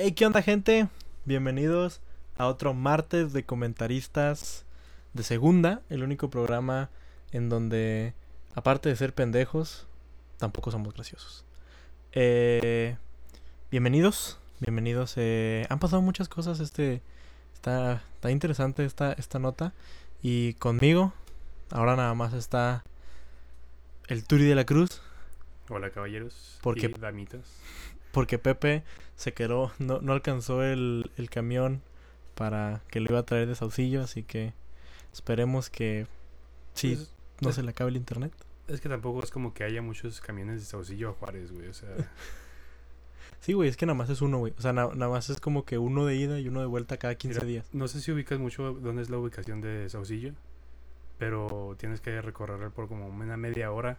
Hey, ¿qué onda, gente? Bienvenidos a otro martes de comentaristas de segunda, el único programa en donde, aparte de ser pendejos, tampoco somos graciosos. Eh, bienvenidos, bienvenidos. eh, han pasado muchas cosas, este, está, está interesante esta, esta nota. Y conmigo, ahora nada más está el Turi de la Cruz, Hola caballeros Porque- y damitas. Porque Pepe se quedó, no, no alcanzó el, el camión para que lo iba a traer de Saucillo, así que esperemos que sí, Pues, no es- se le acabe el internet. Es que tampoco es como que haya muchos camiones de Saucillo a Juárez, güey. O sea, Sí, güey, es que nada más es uno, güey. O sea, na- nada más es como que uno de ida y uno de vuelta cada 15 Mira, días. no sé si ubicas mucho dónde es la ubicación de Saucillo, pero tienes que recorrer por como una media hora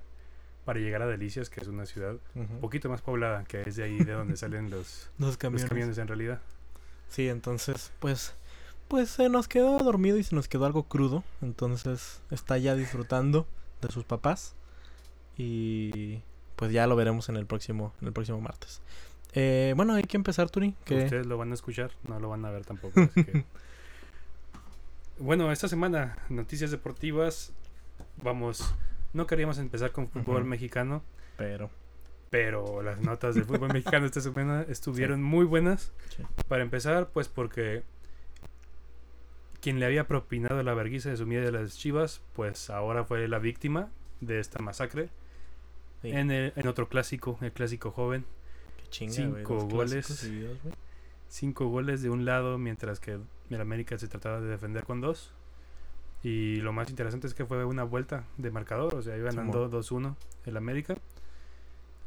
para llegar a Delicias, que es una ciudad un poquito más poblada, que es de ahí de donde salen los, los camiones. camiones en realidad. Sí, entonces, pues, pues se nos quedó dormido y se nos quedó algo crudo. Entonces está ya disfrutando de sus papás. Y pues ya lo veremos en el próximo, en el próximo martes. Eh, bueno, hay que empezar, Turi. Que... Ustedes lo van a escuchar, no lo van a ver tampoco. así que- Bueno, esta semana, noticias deportivas. Vamos, no queríamos empezar con fútbol mexicano, Pero. pero las notas del fútbol mexicano esta semana estuvieron muy buenas. Sí. Para empezar, pues porque quien le había propinado la vergüenza de su miedo de las chivas, pues ahora fue la víctima de esta masacre. sí, En, el- en otro clásico, el clásico joven. qué chinga, cinco goles. cinco goles de un lado, mientras que el América se trataba de defender con dos. Y lo más interesante es que fue una vuelta de marcador, o sea, iba Simón. ganando 2-1 el América.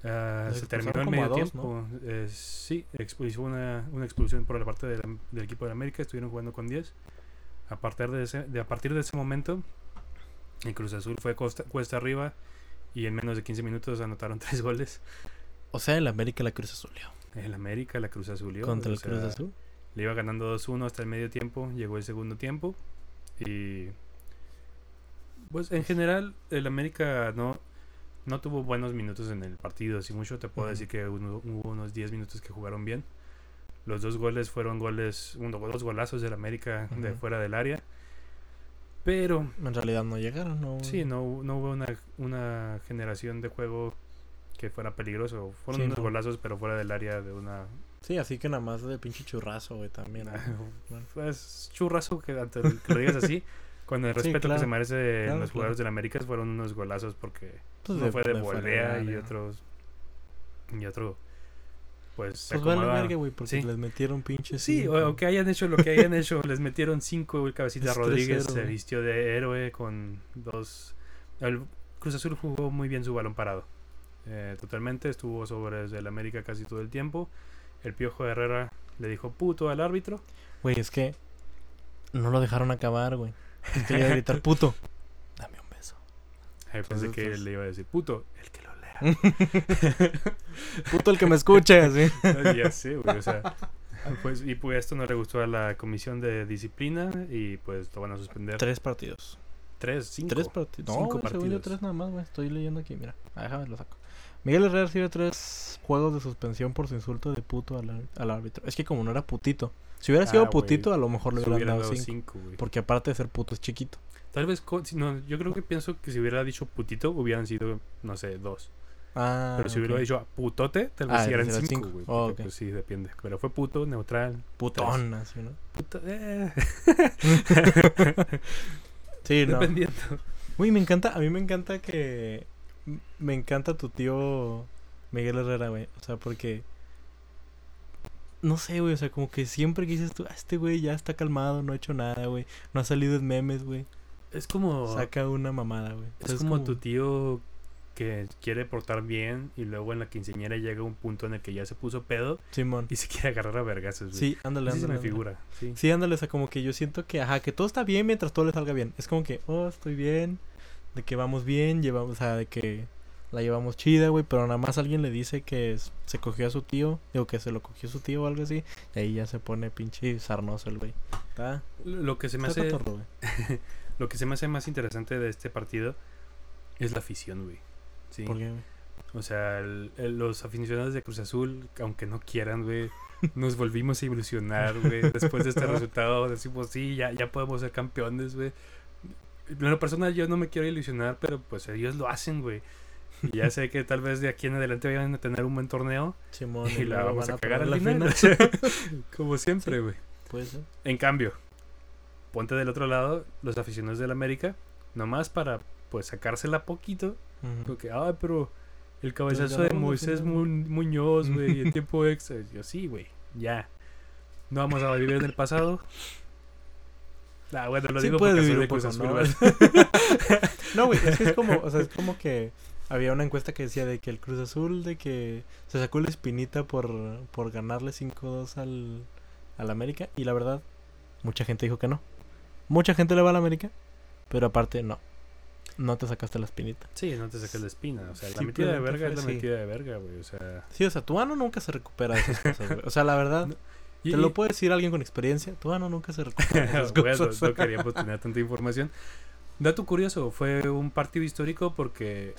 Les se terminó el expulsaron como medio dos, tiempo. eh, sí, hizo una, una expulsión por la parte del, del equipo de América, estuvieron jugando con 10. A partir de ese, de, a partir de ese momento, el Cruz Azul fue costa- cuesta arriba y en menos de 15 minutos anotaron tres goles. O sea, el América la Cruz Azul. El América, la Cruz Azul. Contra el Cruz Azul. Le iba ganando 2-1 hasta el medio tiempo, llegó el segundo tiempo y pues en general el América no no tuvo buenos minutos en el partido, así mucho te puedo decir que uno- hubo unos 10 minutos que jugaron bien. Los dos goles fueron goles, uno, dos golazos del América de fuera del área. Pero En realidad no llegaron, ¿no? sí, no, no hubo una, una generación de juego que fuera peligroso. Fueron Sí, unos no. golazos, pero fuera del área de una Sí, así que nada más de pinche churrazo, güey, también. ¿no? Bueno. Pues churraso que, ante el- que lo digas así. Con el Sí, respeto claro. que se merece Claro, los claro. jugadores del América fueron unos golazos porque Pues uno fue de, fuera volea y otros y otro pues se Pues vale verga, güey, porque Sí. les metieron pinches. Sí, o, o que hayan hecho lo que hayan hecho, les metieron cinco, el cabecita Es Rodríguez 3-0, se vistió de héroe con dos el Cruz Azul jugó muy bien su balón parado. Eh, totalmente, estuvo sobre el América casi todo el tiempo. El Piojo Herrera le dijo puto al árbitro. Güey, es que no lo dejaron acabar, güey. Es que le iba a gritar, puto. Dame un beso. Pensé Entonces, que pues- le iba a decir puto, el que lo lea. puto el que me escuche, así. ya sé, güey, o sea, pues, y pues esto no le gustó a la comisión de disciplina y pues lo van a suspender. Tres partidos. Tres, cinco. Tres partidos. No, Cinco güey, según yo partidos. tres nada más, güey. Estoy leyendo aquí, mira. Ah, déjame lo saco. Miguel Herrera recibe tres juegos de suspensión por su insulto de puto al, al árbitro. Es que como no era putito. Si hubiera sido Ah, güey. putito, a lo mejor le hubieran dado dado cinco. cinco, güey. Porque aparte de ser puto, es chiquito. Tal vez, no, yo creo que pienso que si hubiera dicho putito hubieran sido, no sé, dos. Ah, Pero si hubiera dicho putote, tal vez Ah, eran cinco, cinco. güey. Oh, porque, ok. Pues sí, depende. Pero fue puto, neutral. Putón, así, ¿no? Puto, eh, Sí, no. dependiendo. Uy, me encanta, a mí me encanta que... Me encanta tu tío Miguel Herrera, güey. O sea, porque... No sé, güey, o sea, como que siempre que dices tú, "Ah, este güey ya está calmado, no ha hecho nada, güey. No ha salido en memes, güey. Es como... Saca una mamada, güey. Es como, tu tío que quiere portar bien y luego en la quinceañera llega un punto en el que ya se puso pedo Simón. y se quiere agarrar a vergazos. güey. Sí, ándale, ándale. figura. Sí. Sí, ándale, o sea, como que yo siento que, ajá, que todo está bien mientras todo le salga bien. Es como que, oh, estoy bien, de que vamos bien, llevamos, o sea, de que la llevamos chida, güey, pero nada más alguien le dice que se cogió a su tío, digo que se lo cogió su tío o algo así, y ahí ya se pone pinche sarnoso el güey. Está, Lo que se me hace cotorro, lo que se me hace más interesante de este partido es la afición, güey. Sí. ¿Por qué, güey? O sea, el- el- los aficionados de Cruz Azul, aunque no quieran, güey, nos volvimos a ilusionar, güey. Después de este resultado, decimos, sí, ya, ya podemos ser campeones, güey. En lo personal, yo no me quiero ilusionar, pero pues ellos lo hacen, güey. Y ya sé que tal vez de aquí en adelante vayan a tener un buen torneo. Simón, Y la vamos a cagar al la final. Como siempre, güey. Ser. En cambio, ponte del otro lado, los aficionados del América, nomás para pues sacársela poquito. Porque, ah, pero el cabezazo de Moisés final". Mu- Muñoz, güey, en tiempo extra. Yo, sí, güey, ya. No vamos a vivir en el pasado. Ah, bueno, lo Sí digo porque soy de Cruz Azul. No, güey, es que es como, o sea, es como que había una encuesta que decía de que el Cruz Azul, de que se sacó la espinita por, por ganarle 5-2 al, al América. Y la verdad, mucha gente dijo que no. Mucha gente le va al América, pero aparte no. No te sacaste la espinita. Sí, no te saques la espina. O sea, la metida de verga es la así. metida de verga, güey. O sea, Sí, o sea, tu ano nunca se recupera de esas cosas, güey. O sea, la verdad, No, te y- lo puede decir alguien con experiencia. Tu ano nunca se recupera de esas Bueno, cosas. no queríamos tener tanta información. Dato curioso, fue un partido histórico porque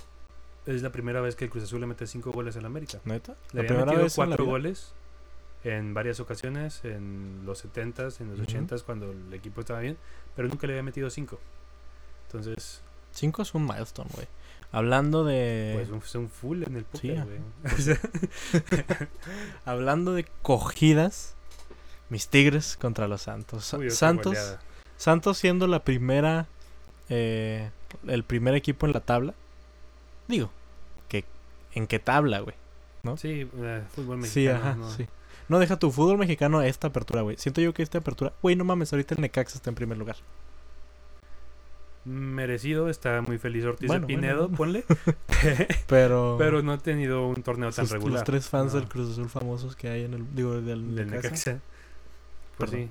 es la primera vez que el Cruz Azul le mete cinco goles al América. ¿Neta? Le había metido cuatro goles en varias ocasiones, en los 70s, en los Ujú. 80s, cuando el equipo estaba bien, pero nunca le había metido cinco. Entonces, 5 es un milestone, güey. Hablando de... pues un, son full en el Sí, póker, sea, Hablando de cogidas, mis Tigres contra los Santos. Uy, Santos. Santos siendo la primera, eh, el primer equipo en la tabla. Digo, que ¿en qué tabla, güey? ¿no? Sí, eh, fútbol mexicano. Sí, ajá, no. sí. No deja tu fútbol mexicano esta apertura, güey. Siento yo que esta apertura, güey, no mames, ahorita el Necaxa está en primer lugar. Merecido, está muy feliz Ortiz Bueno, de Pinedo, bueno. ponle. Pero, pero no ha tenido un torneo tan sus- regular. los tres fans No. del Cruz Azul famosos que hay en el, digo, del, del Necaxa. Necaxa. Pues Perdón. sí.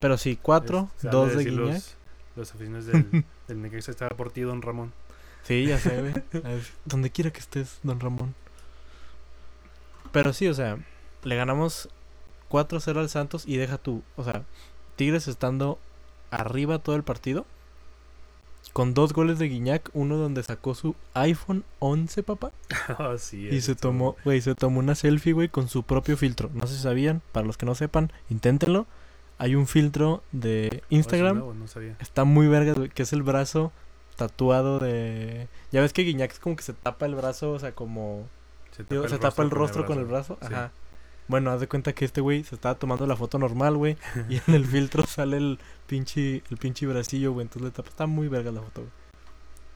Pero sí, cuatro, Es- dos de Guiñac. Los, los aficionados del, del Necaxa estaba por ti, don Ramón. Sí, ya sé, güey. Donde quiera que estés, don Ramón. Pero sí, o sea, le ganamos 4-0 al Santos y deja tú, o sea, Tigres estando arriba todo el partido. Con dos goles de Guiñac, uno donde sacó su iPhone 11, papá. Ah, sí, Y se tomó, güey, se tomó una selfie, güey, con su propio filtro. No sé si sabían, para los que no sepan, inténtenlo. Hay un filtro de Oh, Instagram nuevo, no sabía. Está muy verga, güey, que es el brazo tatuado de... Ya ves que Guiñac es como que se tapa el brazo, o sea, como... Se digo, se tapa el rostro con el brazo. Sí. Ajá. Bueno, haz de cuenta que este güey se estaba tomando la foto normal, güey. y en el filtro sale el pinche, el pinche bracillo, güey. Entonces le tapa. Está muy verga la foto, güey.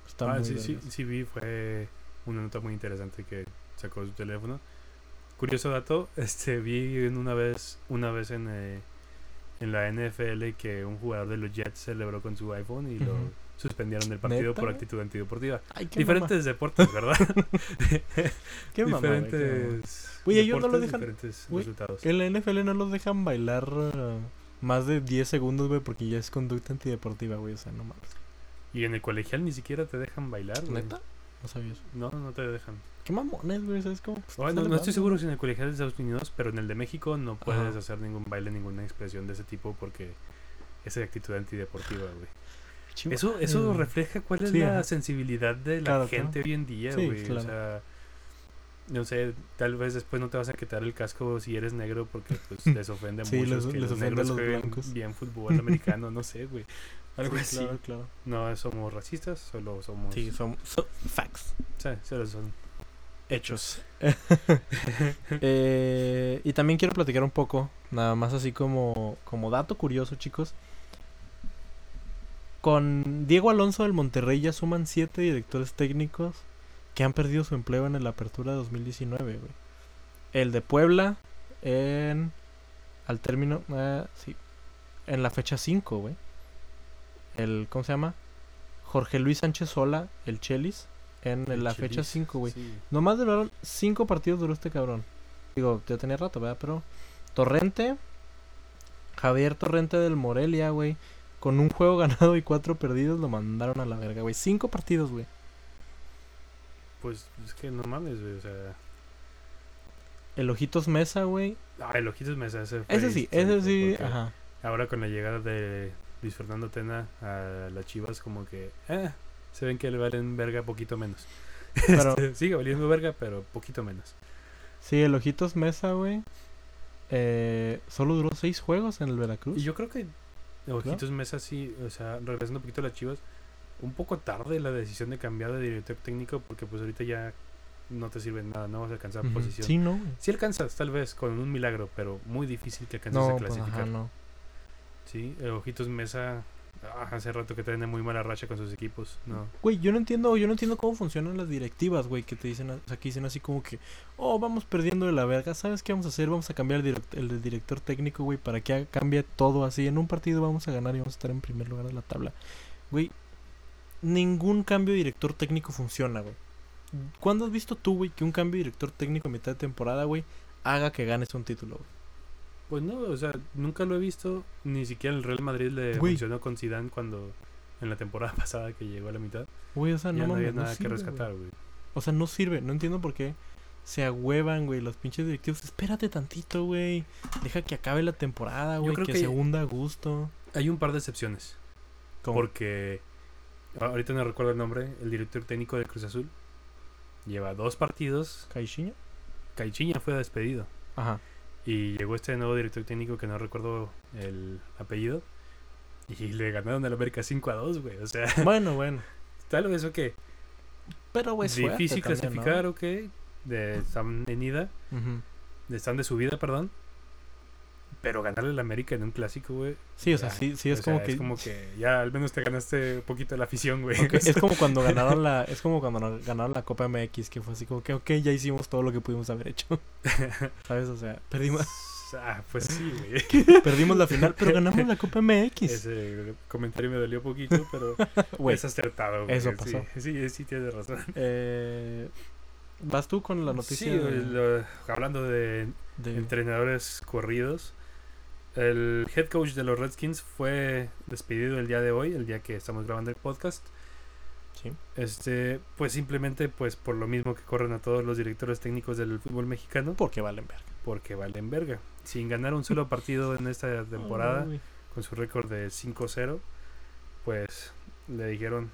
Está Ah, muy sí, sí, verga. sí vi, fue una nota muy interesante que sacó su teléfono. Curioso dato, este vi una vez, una vez en, eh, en la NFL que un jugador de los Jets celebró con su iPhone y lo. Suspendieron del partido ¿Neta, por actitud antideportiva. Ay, qué Diferentes deportes, ¿verdad? Qué diferentes. Güey, ellos no lo dejan- Diferentes resultados. En la NFL no los dejan bailar uh, más de 10 segundos, güey, porque ya es conducta antideportiva, güey. O sea, no mames. Y en el colegial ni siquiera te dejan bailar, güey. ¿Neta? No sabías. No, no te dejan. Qué mamones, güey. ¿Sabes cómo? Bueno, no estoy seguro si en el colegial de Estados Unidos, pero en el de México no puedes Ajá. hacer ningún baile, ninguna expresión de ese tipo porque es de actitud antideportiva, güey. Chiva- Eso, eso Mm. refleja cuál es Sí, la ajá. sensibilidad de la Claro, gente hoy en día, Sí, güey. claro. O sea, no sé, tal vez después no te vas a quitar el casco si eres negro porque pues les ofende a Sí, muchos les- que les los ofende a negros los jueguen blancos. bien fútbol americano, no sé, güey. Algo Sí, así. Claro, claro. No somos racistas, solo somos... Sí, son, son facts. Sí, solo son Hechos. Eh, y también quiero platicar un poco, nada más así como, como dato curioso, chicos. Con Diego Alonso del Monterrey ya suman siete directores técnicos que han perdido su empleo en la apertura de 2019, güey. El de Puebla en... Al término... eh, sí. En la fecha 5, güey. El... ¿Cómo se llama? Jorge Luis Sánchez Sola, el Chelis, en el la fecha Chelis, 5, güey. sí. Nomás duraron cinco partidos duró este cabrón. Digo, ya tenía rato, ¿verdad? Pero Torrente, Javier Torrente del Morelia, güey. Con un juego ganado y cuatro perdidos lo mandaron a la verga, güey. Cinco partidos, güey. Pues es que no mames, güey, o sea... El Ojitos Mesa, güey. Ah, el Ojitos Mesa, ese fue Ese sí, ese sí, ajá. Ahora con la llegada de Luis Fernando Tena a las Chivas, como que eh, se ven que le valen verga poquito menos. Pero Este, sigue valiendo verga, pero poquito menos. sí, el Ojitos Mesa, güey. eh, solo duró seis juegos en el Veracruz. Y yo creo que Ojitos Mesa sí, o sea, regresando un poquito a las Chivas, un poco tarde la decisión de cambiar de director técnico porque pues ahorita ya no te sirve nada, no vas a alcanzar Ujú. posición. Sí, no. Sí alcanzas, tal vez, con un milagro, pero muy difícil que alcances No, a pues, clasificar. ajá, no. Sí, eh, Ojitos Mesa hace rato que tiene muy mala racha con sus equipos. No. Güey, yo no entiendo, yo no entiendo cómo funcionan las directivas, güey, que te dicen, o que dicen así como que, oh, vamos perdiendo de la verga, ¿sabes qué vamos a hacer? Vamos a cambiar el, director técnico, güey, para que cambie todo así. En un partido vamos a ganar y vamos a estar en primer lugar de la tabla. Güey, ningún cambio de director técnico funciona, güey. ¿Cuándo has visto tú, güey, que un cambio de director técnico a mitad de temporada, güey, haga que ganes un título, güey? Pues no, o sea, nunca lo he visto. Ni siquiera el Real Madrid le Güey. funcionó con Zidane cuando en la temporada pasada que llegó a la mitad. Güey, o sea, ya no, no, había no nada sirve, que rescatar, güey. O sea, no sirve. No entiendo por qué se agüevan, güey, los pinches directivos. Espérate tantito, güey. Deja que acabe la temporada, güey. creo Que, que- se hunda a gusto. Hay un par de excepciones. Como- Porque ahorita no recuerdo el nombre, el director técnico de Cruz Azul lleva dos partidos. ¿Caixinha? Caichiña fue despedido. Ajá. Y llegó este nuevo director técnico que no recuerdo el apellido. Y le ganaron al América 5 a 2, güey. O sea, bueno, bueno. tal vez, ok. Pero, güey, Difícil también, ¿no? clasificar, ok. De, están en ida, de, están de subida, perdón. Pero ganarle al América en un clásico, güey. Sí, o sea, sí, sí es o sea, como que... Es como que ya al menos te ganaste un poquito la afición, güey. es como cuando ganaron la es como cuando ganaron la Copa MX que fue así como que ok ya hicimos todo lo que pudimos haber hecho sabes o sea perdimos ah, pues sí, güey. perdimos la final pero ganamos la Copa MX Ese comentario me dolió poquito, pero güey es acertado, güey. eso Sí, pasó. Sí, sí, tienes razón. eh, vas tú con la noticia Sí, de- lo- hablando de de- entrenadores corridos. El head coach de los Redskins fue despedido el día de hoy, el día que estamos grabando el podcast. sí. Este, pues simplemente pues por lo mismo que corren a todos los directores técnicos del fútbol mexicano, porque valen verga porque valen verga. Sin ganar un solo partido en esta temporada, Ay, con su récord de 5-0, pues le dijeron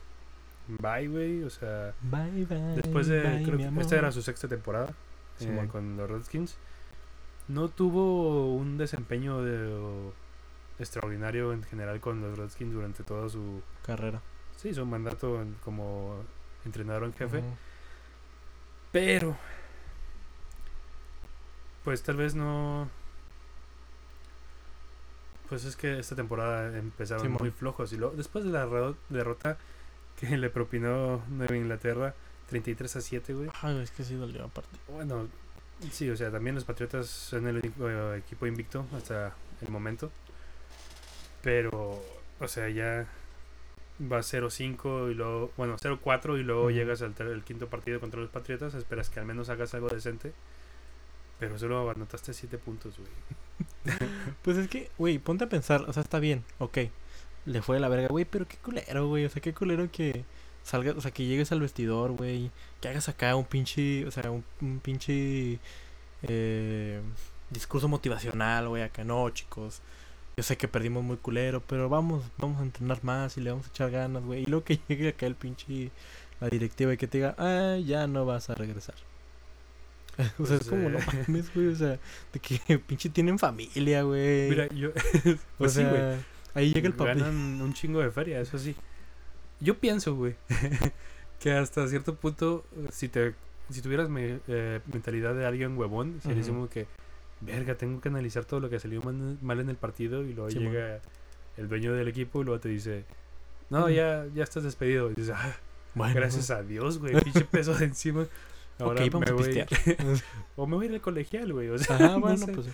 bye, güey, o sea, Bye, bye. Después de. bye, creo que esta era su sexta temporada eh, con los Redskins. No tuvo un desempeño de- extraordinario en general con los Redskins durante todo su. carrera. Sí, su mandato en- como entrenador en jefe. Pero. Pues tal vez no. Pues es que esta temporada empezaron muy flojos. Y luego, después de la ro- derrota que le propinó Nueva Inglaterra, 33 a 7, güey. Ay, es que sí dolió aparte. Bueno, sí, o sea, también los Patriotas son el único eh, equipo invicto hasta el momento. Pero, o sea, ya va 0-5 y luego, bueno, 0-4 y luego llegas al el quinto partido contra los Patriotas, esperas que al menos hagas algo decente. Pero solo anotaste 7 puntos, güey. Pues es que, güey, ponte a pensar, o sea, está bien, ok. Le fue de la verga, güey, pero qué culero, güey. O sea, qué culero que salgas, o sea, que llegues al vestidor, güey. Que hagas acá un pinche, o sea, un, un pinche eh, discurso motivacional, güey. Acá no, chicos. Yo sé que perdimos muy culero, pero vamos, vamos a entrenar más y le vamos a echar ganas, güey. Y luego que llegue acá el pinche, la directiva y que te diga, ah, ya no vas a regresar. o sea, es como, no mames, güey, o sea, de que pinche tienen familia, güey. Mira, yo. O pues sí, güey. ahí llega el papel. Ganan un chingo de feria, eso sí. Yo pienso, güey, que hasta cierto punto, si te si tuvieras me- eh, mentalidad de alguien huevón, sería Ujú. como que, verga, tengo que analizar todo lo que salió mal, mal en el partido y luego llega el dueño del equipo y luego te dice, no, ya, ya estás despedido. Y dices, ah, Bueno, gracias a Dios, güey, pinche peso de encima. Ahora vamos me a voy, pistear. o me voy a ir al colegial, güey. O sea, Ajá, no bueno, sé. pues.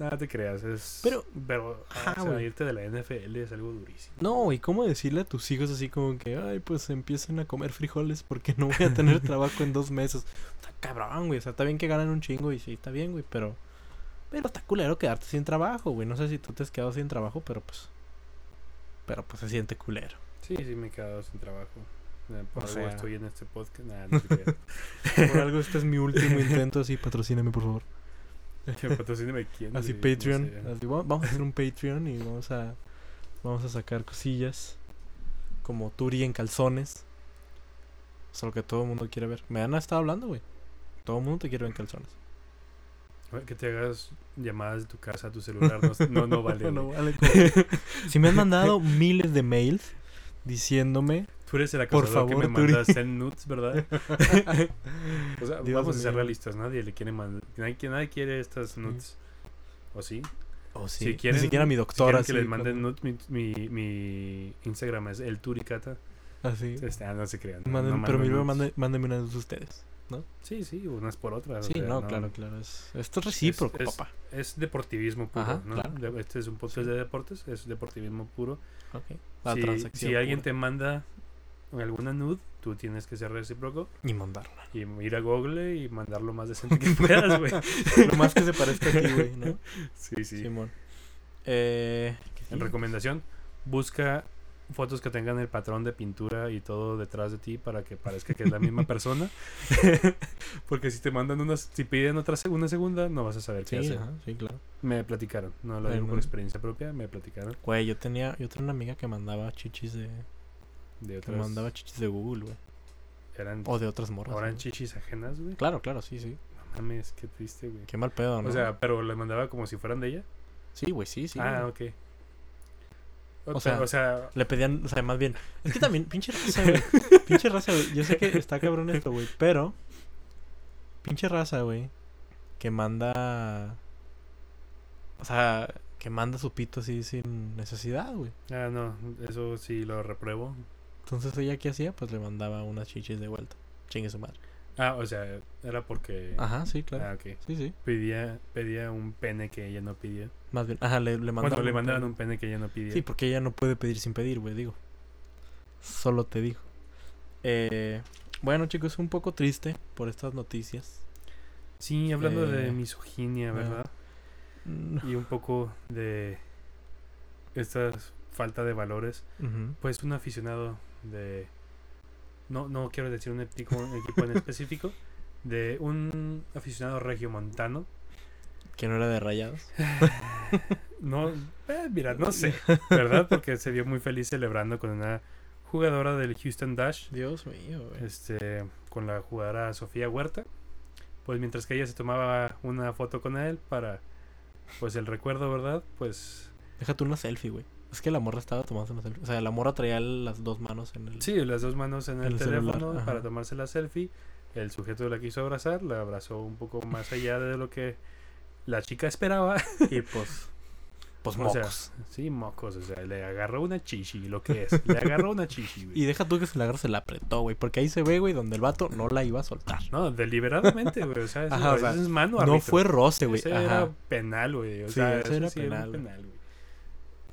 Nada te creas, es... Pero- pero Ajá, o sea, irte de la NFL es algo durísimo. No, ¿y cómo decirle a tus hijos así como que, ay, pues empiecen a comer frijoles porque no voy a tener trabajo en dos meses? Está cabrón, güey. O sea, está bien que ganan un chingo y sí, está bien, güey, pero. Pero está culero quedarte sin trabajo, güey. No sé si tú te has quedado sin trabajo, pero pues. Pero pues se siente culero. Sí, sí, me he quedado sin trabajo. Eh, Por O algo sea- estoy en este podcast. Nah, no creas. Por algo este es mi último intento, así patrocíname, por favor. Patrocíname quién. Así güey, no Patreon. sé. así, va- vamos a hacer un Patreon y vamos a vamos a sacar cosillas como Turi en calzones. Es lo que todo el mundo quiere ver. Me han estado hablando, güey. Todo el mundo te quiere ver en calzones. Que te hagas llamadas de tu casa a tu celular. No, no, no vale. No vale como- si me han mandado miles de mails diciéndome Tú eres el Por acosador que favor, me Turi. mandas en nudes, ¿verdad? o sea, Dios vamos a ser mío. realistas. Nadie le quiere mandar. Nadie, nadie quiere estas nudes. ¿O sí? oh, sí, Si quieren- ni siquiera mi Si doctora quieren que les manden nudes, mi, mi, mi Instagram es el Turicata. así Este, ah, no se crean. no- Manden- no pero primero mándenme una de ustedes Sí, sí, unas por otras. o sí sea, no, claro claro es, esto es Es- recíproco es- papá Es deportivismo puro, Ajá, ¿no? claro. Este es un podcast Sí. de deportes, es deportivismo puro. Ok. La si, transacción si alguien pura. te manda alguna nude, tú tienes que ser recíproco y mandarla y ir a Google y mandar lo más decente que puedas, güey. lo más que se parezca a ti güey ¿no? Sí, sí. Simón eh, ¿qué En sí? recomendación, busca fotos que tengan el patrón de pintura y todo detrás de ti para que parezca que es la misma persona. Porque si te mandan unas, si piden otra una segunda, no vas a saber qué sí hacer. ajá, sí claro Me platicaron, no lo digo por experiencia propia, me platicaron güey yo tenía yo tenía una amiga que mandaba chichis de de otras. mandaba chichis de Google güey eran, o de otras morras güey. chichis ajenas, güey. claro claro sí sí No mames, qué triste, güey. qué mal pedo no O sea, pero las mandaba como si fueran de ella. sí güey sí sí ah, güey. ok. O sea, o sea, Le pedían, o sea, más bien. Es que también, pinche raza, güey. Pinche raza, güey. Yo sé que está cabrón esto, güey. Pero. Pinche raza, güey. Que manda. O sea, que manda su pito así sin necesidad, güey. ah, no, eso sí lo repruebo. Entonces ella, ¿qué hacía? Pues le mandaba unas chichis de vuelta. Chingue su madre. Ah, o sea, era porque. Ajá, sí, claro. Ah, ok. Sí, sí. Pedía, pedía un pene que ella no pidió. Más bien. Ajá, le, le mandaban. Bueno, le un pene. un pene que ella no pidió. Sí, porque ella no puede pedir sin pedir, güey, digo. Solo te digo. Eh, bueno, chicos, un poco triste por estas noticias. Sí, hablando Eh, de misoginia, ah. ¿verdad? Y un poco de esta falta de valores. ujú. Pues un aficionado de... No, no quiero decir un equipo, un equipo en específico. De un aficionado regiomontano. Que no era de rayados. No, eh, mira, no sé, ¿verdad? Porque se vio muy feliz celebrando con una jugadora del Houston Dash. Dios mío, güey. este, con la jugadora Sofía Huerta. Pues mientras que ella se tomaba una foto con él para, pues el recuerdo, ¿verdad? Pues Déjate una selfie, güey. Es que la morra estaba tomando una selfie. O sea, la morra traía las dos manos en el. sí, las dos manos en el, teléfono para tomarse la selfie. El sujeto la quiso abrazar, la abrazó un poco más allá de lo que la chica esperaba. Y pues. Pues O sea, mocos. sí, mocos, o sea, le agarró una chichi, lo que es. Le agarró una chichi, güey. Y deja tú que se la agarra, se la apretó, güey. Porque ahí se ve, güey, donde el vato no la iba a soltar. No, deliberadamente, güey. O sea, eso, Ajá, o sea, es mano No árbitro. fue roce, güey. Ese Ajá. era penal, güey. O Sí, sea, ese era sí era penal, güey.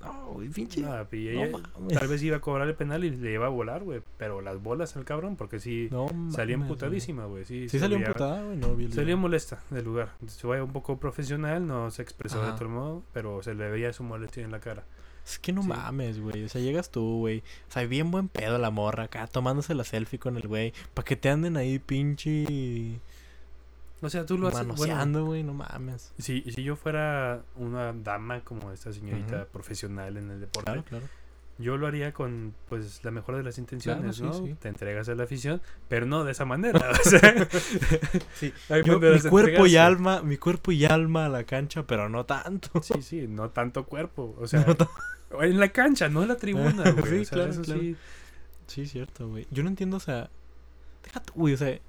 No, güey, pinche. No, y No ella mames. tal vez iba a cobrar el penal y le iba a volar, güey. Pero las bolas al cabrón, porque sí No, salía emputadísima, güey. Sí. Sí veía- emputada, güey. No Salía molesta del lugar. Se veía un poco profesional, no se expresó de Ajá. todo modo, pero se le veía su molestia en la cara. Es que no Sí. mames, güey. O sea, llegas tú, güey. O sea, bien buen pedo la morra acá, tomándose la selfie con el güey. Para que te anden ahí pinche O sea, tú lo haces. Manoseando, güey. No mames. si, si yo fuera una dama como esta señorita profesional en el deporte, Claro, claro. yo lo haría con pues la mejor de las intenciones, Claro, sí, ¿no? sí. Te entregas a la afición, pero no de esa manera. o sea, Sí, Yo, mi cuerpo y alma, mi cuerpo y alma a la cancha, pero no tanto. Sí, sí, no tanto cuerpo. O sea, No en la cancha, no en la tribuna, güey. Sí, o sea, claro, claro. sí. Sí, cierto, güey. Yo no entiendo, o sea, déjate, güey, o sea,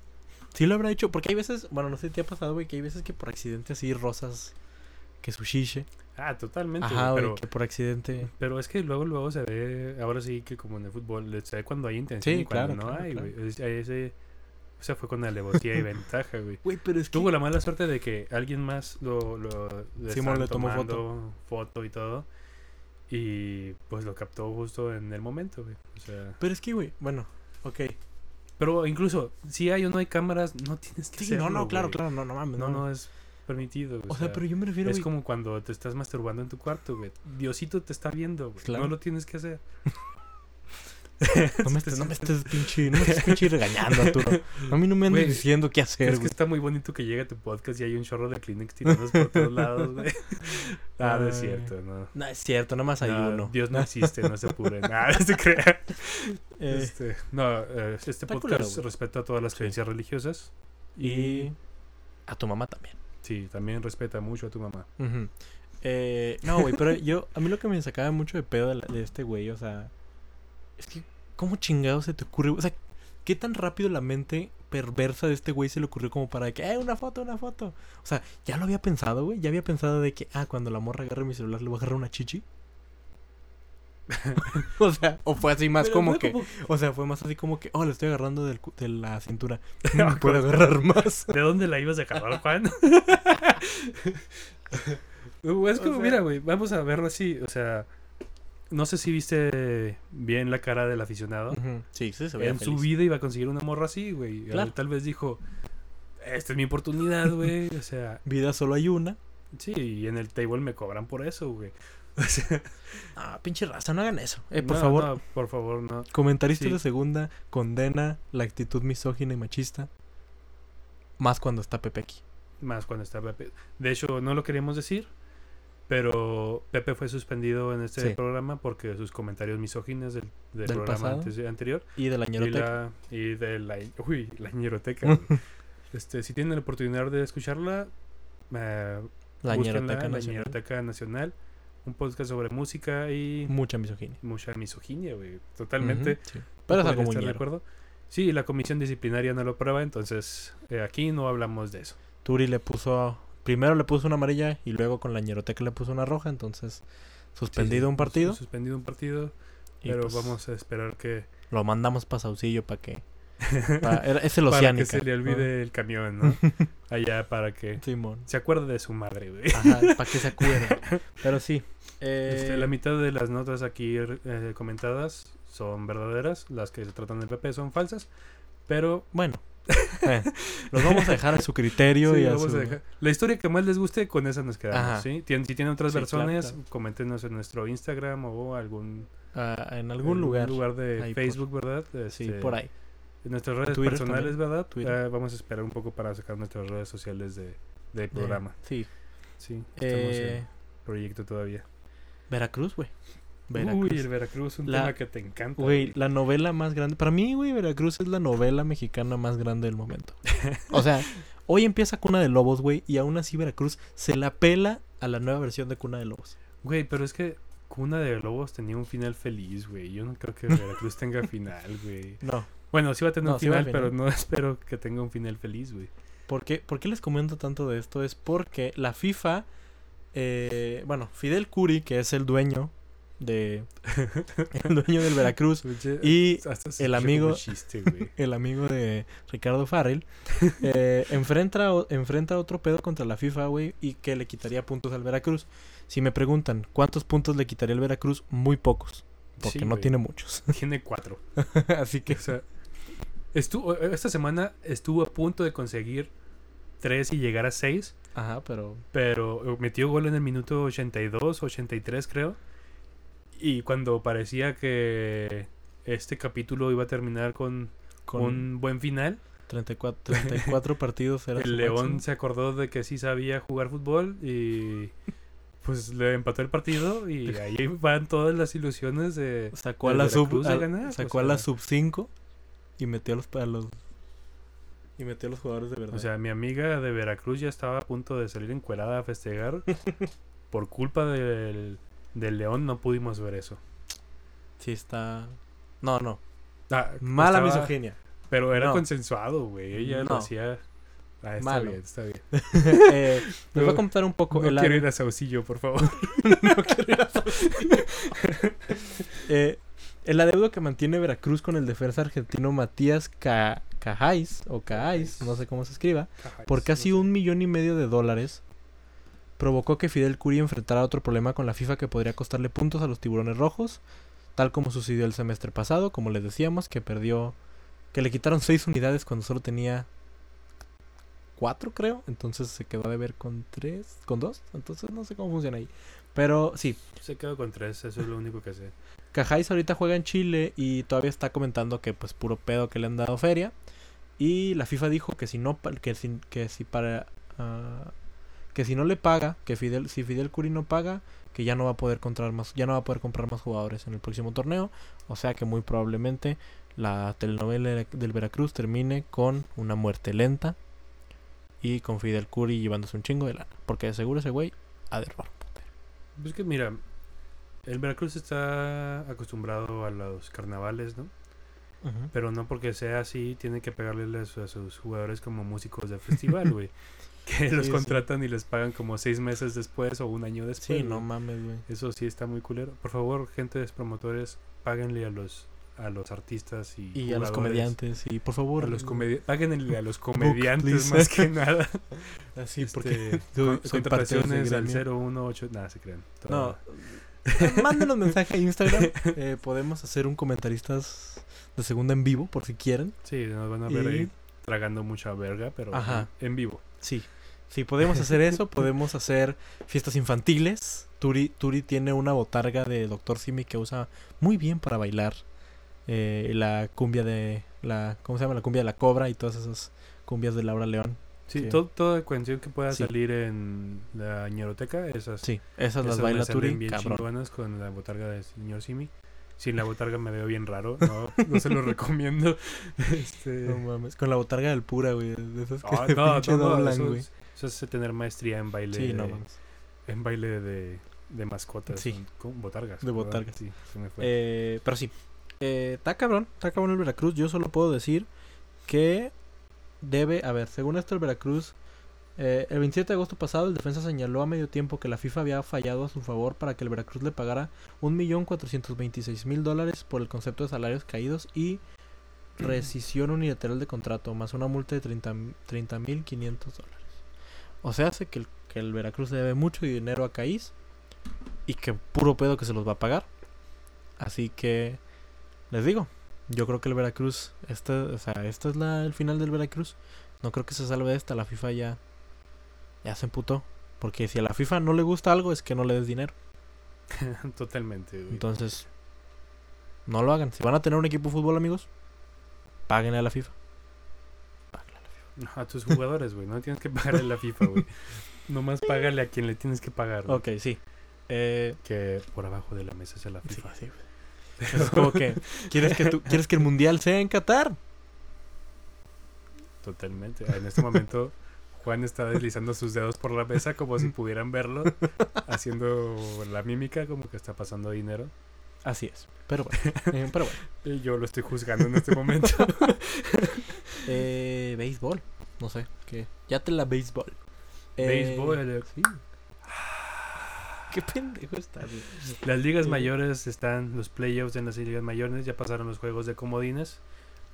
sí lo habrá hecho, porque hay veces, bueno, no sé si te ha pasado, güey, que hay veces que por accidente así rosas que su shiche. Ah, totalmente. Ajá, güey, pero, que por accidente. pero es que luego, luego se ve, ahora sí que como en el fútbol, se ve cuando hay intención Sí, y cuando claro, no claro, hay, claro. güey. Es- Ese, o sea, fue con alevosía y ventaja, güey. Güey, pero es Tuvo la mala suerte de que alguien más lo, lo le Simón estaban le tomó tomando foto y todo. Y pues lo captó justo en el momento, güey. O sea, Pero es que, güey, bueno, ok. Pero incluso si hay o no hay cámaras, no tienes que Sí, no, hacerlo, no, claro, güey. claro, no, no mames, No, no es permitido. O sea, pero yo me refiero, es güey. como cuando te estás masturbando en tu cuarto, güey. Diosito te está viendo, güey. Claro. No lo tienes que hacer. No me estés, no me estés pinche, no me estés pinche regañando, Arturo. A mí no me andes diciendo qué hacer, Es que está muy bonito que llegue a tu podcast y hay un chorro de Kleenex tirados por todos lados, güey. Ah, no es cierto, no. No, es cierto, nada más hay No, uno. Dios no existe, no se apuren. Nada, no se crea. Eh, Este, no, eh, este podcast culero, respeta todas las Sí. creencias religiosas. y a tu mamá también. Sí, también respeta mucho a tu mamá. Eh, no, güey, pero yo, a mí lo que me sacaba mucho de pedo de, la- de este güey, o sea, es que, ¿cómo chingado se te ocurre? O sea, ¿qué tan rápido la mente perversa de este güey se le ocurrió como para que, eh, una foto, una foto? O sea, ya lo había pensado, güey, ya había pensado de que, ah, cuando la morra agarre mi celular le voy a agarrar una chichi. o sea, o fue así más Pero como que, como- o sea, fue más así como que, oh, le estoy agarrando del de la cintura. No puedo agarrar más. ¿De dónde la ibas a agarrar, Juan? Uh, es O como, sea- mira, güey, vamos a verlo así. O sea, no sé si viste bien la cara del aficionado. Sí, sí, se veía en su vida iba a conseguir una morra así, güey. Claro. Tal vez dijo, esta es mi oportunidad, güey. O sea, Vida solo hay una. sí, y en el table me cobran por eso, güey. O sea, Ah, pinche raza, no hagan eso. Eh, por no, favor, no, por favor, no. comentaristas Sí. de segunda condena la actitud misógina y machista. Más cuando está Pepe aquí. Más cuando está Pepe. De hecho, no lo queríamos decir, pero Pepe fue suspendido en este Sí. programa porque sus comentarios misóginos del, del ¿Del programa antes- anterior Y de la y, ñeroteca. la, y de la, uy, la ñeroteca. este, si tienen la oportunidad de escucharla, eh, La ñeroteca la nacional. Ñeroteca Nacional, un podcast sobre música y Mucha misoginia. mucha misoginia, güey. Totalmente. Ujú, sí. Pero es algo muy de acuerdo. Sí, la comisión disciplinaria no lo prueba, entonces eh, aquí no hablamos de eso. Turi le puso. Primero le puso una amarilla y luego con la ñeroteca le puso una roja. Entonces, suspendido Sí, un partido. sus- Suspendido un partido, y pero pues, vamos a esperar que, Lo mandamos para Saucillo para que. pa- era- es el para que se le olvide el camión, ¿no? Allá para que ¿no? Simón. se acuerde de su madre, güey. Ajá, para que se acuerde. Pero sí. eh, Este, la mitad de las notas aquí eh, comentadas son verdaderas, las que se tratan del PP son falsas, pero Bueno. Eh, los vamos a dejar a su criterio sí, y a vamos su- a dejar- la historia que más les guste, con esa nos quedamos, Ajá. ¿sí? Tien- si tienen otras Sí, versiones, claro. coméntenos en nuestro Instagram o algún ah, en algún lugar. de ahí por- Facebook, ¿verdad? Sí, Este, por ahí. En nuestras redes Twitter personales, también. ¿verdad? Twitter. Eh, vamos a esperar un poco para sacar nuestras redes sociales de, del programa. Sí. Sí, estamos Eh, en proyecto todavía. Veracruz, güey. Uy, Veracruz. el Veracruz, un La- tema que te encanta. Güey, la novela más grande. Para mí, güey, Veracruz es la novela mexicana más grande del momento. O sea, hoy empieza Cuna de Lobos, güey, y aún así Veracruz se la pela a la nueva versión de Cuna de Lobos. Güey, pero es que Cuna de Lobos tenía un final feliz, güey. Yo no creo que Veracruz tenga final, güey. No. Bueno, sí va a tener No, un sí final, pero no espero que tenga un final feliz, güey. ¿Por qué, por qué les comento tanto de esto? Es porque la FIFA, eh, bueno, Fidel Curi, que es el dueño de... el dueño del Veracruz, y el amigo- el amigo de Ricardo Farrell, eh, enfrenta, enfrenta otro pedo contra la FIFA, güey, y que le quitaría puntos al Veracruz. Si me preguntan cuántos puntos le quitaría el Veracruz, muy pocos, porque Sí, no tiene muchos. Tiene cuatro. Así que O sea, estuvo, esta semana estuvo a punto de conseguir tres y llegar a seis. Ajá, pero pero metió gol en el minuto 82, 83 creo. Y cuando parecía que este capítulo iba a terminar con, con un buen final, 34, 34 partidos era el León máximo. se acordó de que sí sabía jugar fútbol y pues le empató el partido y ahí van todas las ilusiones de... sacó a la sub Veracruz de a- ganar, sacó o a la sub 5 y metió a los, a los y metió a los jugadores de verdad. O sea, mi amiga de Veracruz ya estaba a punto de salir encuerada a festejar. Por culpa del, del León no pudimos ver eso. sí está No, no. Ah, Mala estaba- misoginia. Pero era No. consensuado, güey. Ella lo No. hacía. Ah, está Malo. bien, está bien. eh, les voy a contar un poco No el quiero ir a Saucillo, por favor. Eh, el adeudo que mantiene Veracruz con el defensa argentino Matías Ca Cajáis, o Cajáis, no sé cómo se escriba, por casi un millón y medio de dólares, provocó que Fidel Curi enfrentara otro problema con la FIFA que podría costarle puntos a los tiburones rojos, tal como sucedió el semestre pasado, como les decíamos, que perdió, que le quitaron seis unidades cuando solo tenía cuatro, creo, entonces se quedó a deber con tres, con dos, entonces no sé cómo funciona ahí. Pero sí, Se quedó con tres, eso es lo único que sé. Cajáis ahorita juega en Chile y todavía está comentando que pues puro pedo que le han dado feria. Y la FIFA dijo que si no que si, que si para ah, que si no le paga, que Fidel si Fidel Curi no paga, que ya no va a poder comprar más ya no va a poder comprar más jugadores en el próximo torneo, o sea que muy probablemente la telenovela del Veracruz termine con una muerte lenta y con Fidel Curry llevándose un chingo de lana. Porque de seguro ese güey ha de robar. Pues que mira, el Veracruz está acostumbrado a los carnavales, ¿no? Pero no porque sea así, tiene que pegarle a, su- a sus jugadores como músicos de festival, güey. Que Sí, los sí. contratan y les pagan como seis meses después o un año después. Sí, no mames, güey. Eso sí está muy culero. Por favor, gentes promotores, páguenle a los a los artistas y, Y a los comediantes, y por favor. A los comedi- páguenle a los comediantes más que nada. Así, Este, porque con- de contrataciones al gremio. 018. Nada, se crean. No. Mándenos mensaje a Instagram. eh, podemos hacer un comentaristas de segunda en vivo, por si quieren. Sí, nos van a ver Y- ahí tragando mucha verga, pero Ajá. en vivo. Sí. Sí, podemos hacer eso. podemos hacer fiestas infantiles. Turi, Turi tiene una botarga de Dr. Simi que usa muy bien para bailar. eh, la cumbia de. la ¿Cómo se llama? La cumbia de la cobra y todas esas cumbias de Laura León. Sí, todo- toda canción que pueda Sí. salir en la ñeroteca, esas, Sí, esas las esas baila me salen Turi. bien Cabrón. con la botarga del señor Simi. Sin la botarga me veo bien raro, no, no se lo recomiendo. Este, No mames, con la botarga del pura, güey. De esas que de no, pinche no, no, doblan, eso, güey. Eso es tener maestría en baile, Sí, no de, en baile de, de mascotas, Sí. con botargas. De botargas. Sí, se me fue. Eh, pero sí. Eh, está cabrón, está cabrón el Veracruz. Yo solo puedo decir que debe, a ver, según esto el Veracruz, eh, el 27 de agosto pasado el defensa señaló a medio tiempo que la FIFA había fallado a su favor para que el Veracruz le pagara 1.426.000 dólares por el concepto de salarios caídos y rescisión unilateral de contrato, más una multa de 30 30.500 dólares. O sea, hace que el, que el Veracruz le debe mucho dinero a Caís y que puro pedo que se los va a pagar. Así que les digo, yo creo que el Veracruz, este, o sea, este es la, el final del Veracruz. No creo que se salve de esta, la FIFA ya, ya se emputó. Porque si a la FIFA no le gusta algo es que no le des dinero. Totalmente. güey. Entonces, no lo hagan. Si van a tener un equipo de fútbol, amigos, páguenle a la FIFA. A tus jugadores, güey. No tienes que pagarle a la FIFA, güey. Nomás págale a quien le tienes que pagar. Ok, sí. Eh, Que por abajo de la mesa es la sí, FIFA. sí. Es como que, ¿quieres que, tú, ¿quieres que el mundial sea en Qatar? Totalmente. En este momento, Juan está deslizando sus dedos por la mesa como si pudieran verlo, haciendo la mímica como que está pasando dinero. Así es. Pero bueno. eh, pero bueno. Yo lo estoy juzgando en este momento. Eh, béisbol. No sé. ¿qué? Ya te la béisbol. Eh, Béisbol. Sí. Qué pendejo está, güey. Las ligas mayores están, los playoffs en las ligas mayores, ya pasaron los juegos de comodines.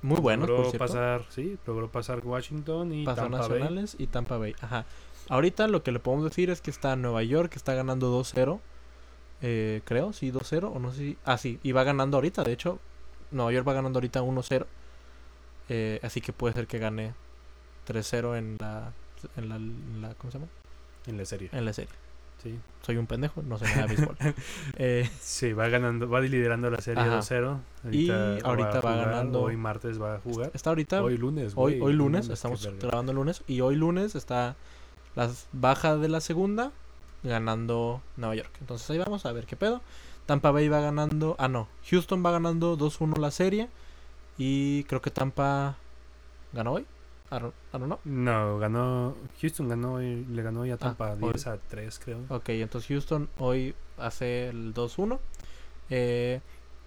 Muy buenos, logró por pasar, sí, logró pasar Washington y Pasó Tampa Bay. nacionales y Tampa Bay. Ajá. Ahorita lo que le podemos decir es que está Nueva York, que está ganando 2-0. Eh, creo, sí, 2-0. O no sé si. Ah, sí, y va ganando ahorita. De hecho, Nueva York va ganando ahorita 1-0. Eh, así que puede ser que gane 3-0 en la, en la, en la- ¿Cómo se llama? En la serie. En la serie. Sí. Soy un pendejo, no sé nada de béisbol. Eh, Sí, va ganando, va liderando la serie Ajá. 2-0. Y ahorita va jugar, ganando- Hoy martes va a jugar. está ahorita. Hoy lunes, Hoy, hoy lunes, qué estamos grabando el lunes. Y hoy lunes está la baja de la segunda ganando Nueva York. Entonces ahí vamos a ver qué pedo. Tampa Bay va ganando. Ah, no. Houston va ganando 2-1 la serie. Y creo que Tampa ganó hoy. I don't, I don't know. No, ganó. Houston ganó y le ganó ya a Tampa Ah, hoy. 10 a 3, creo. Ok, entonces Houston hoy hace el 2-1. Eh,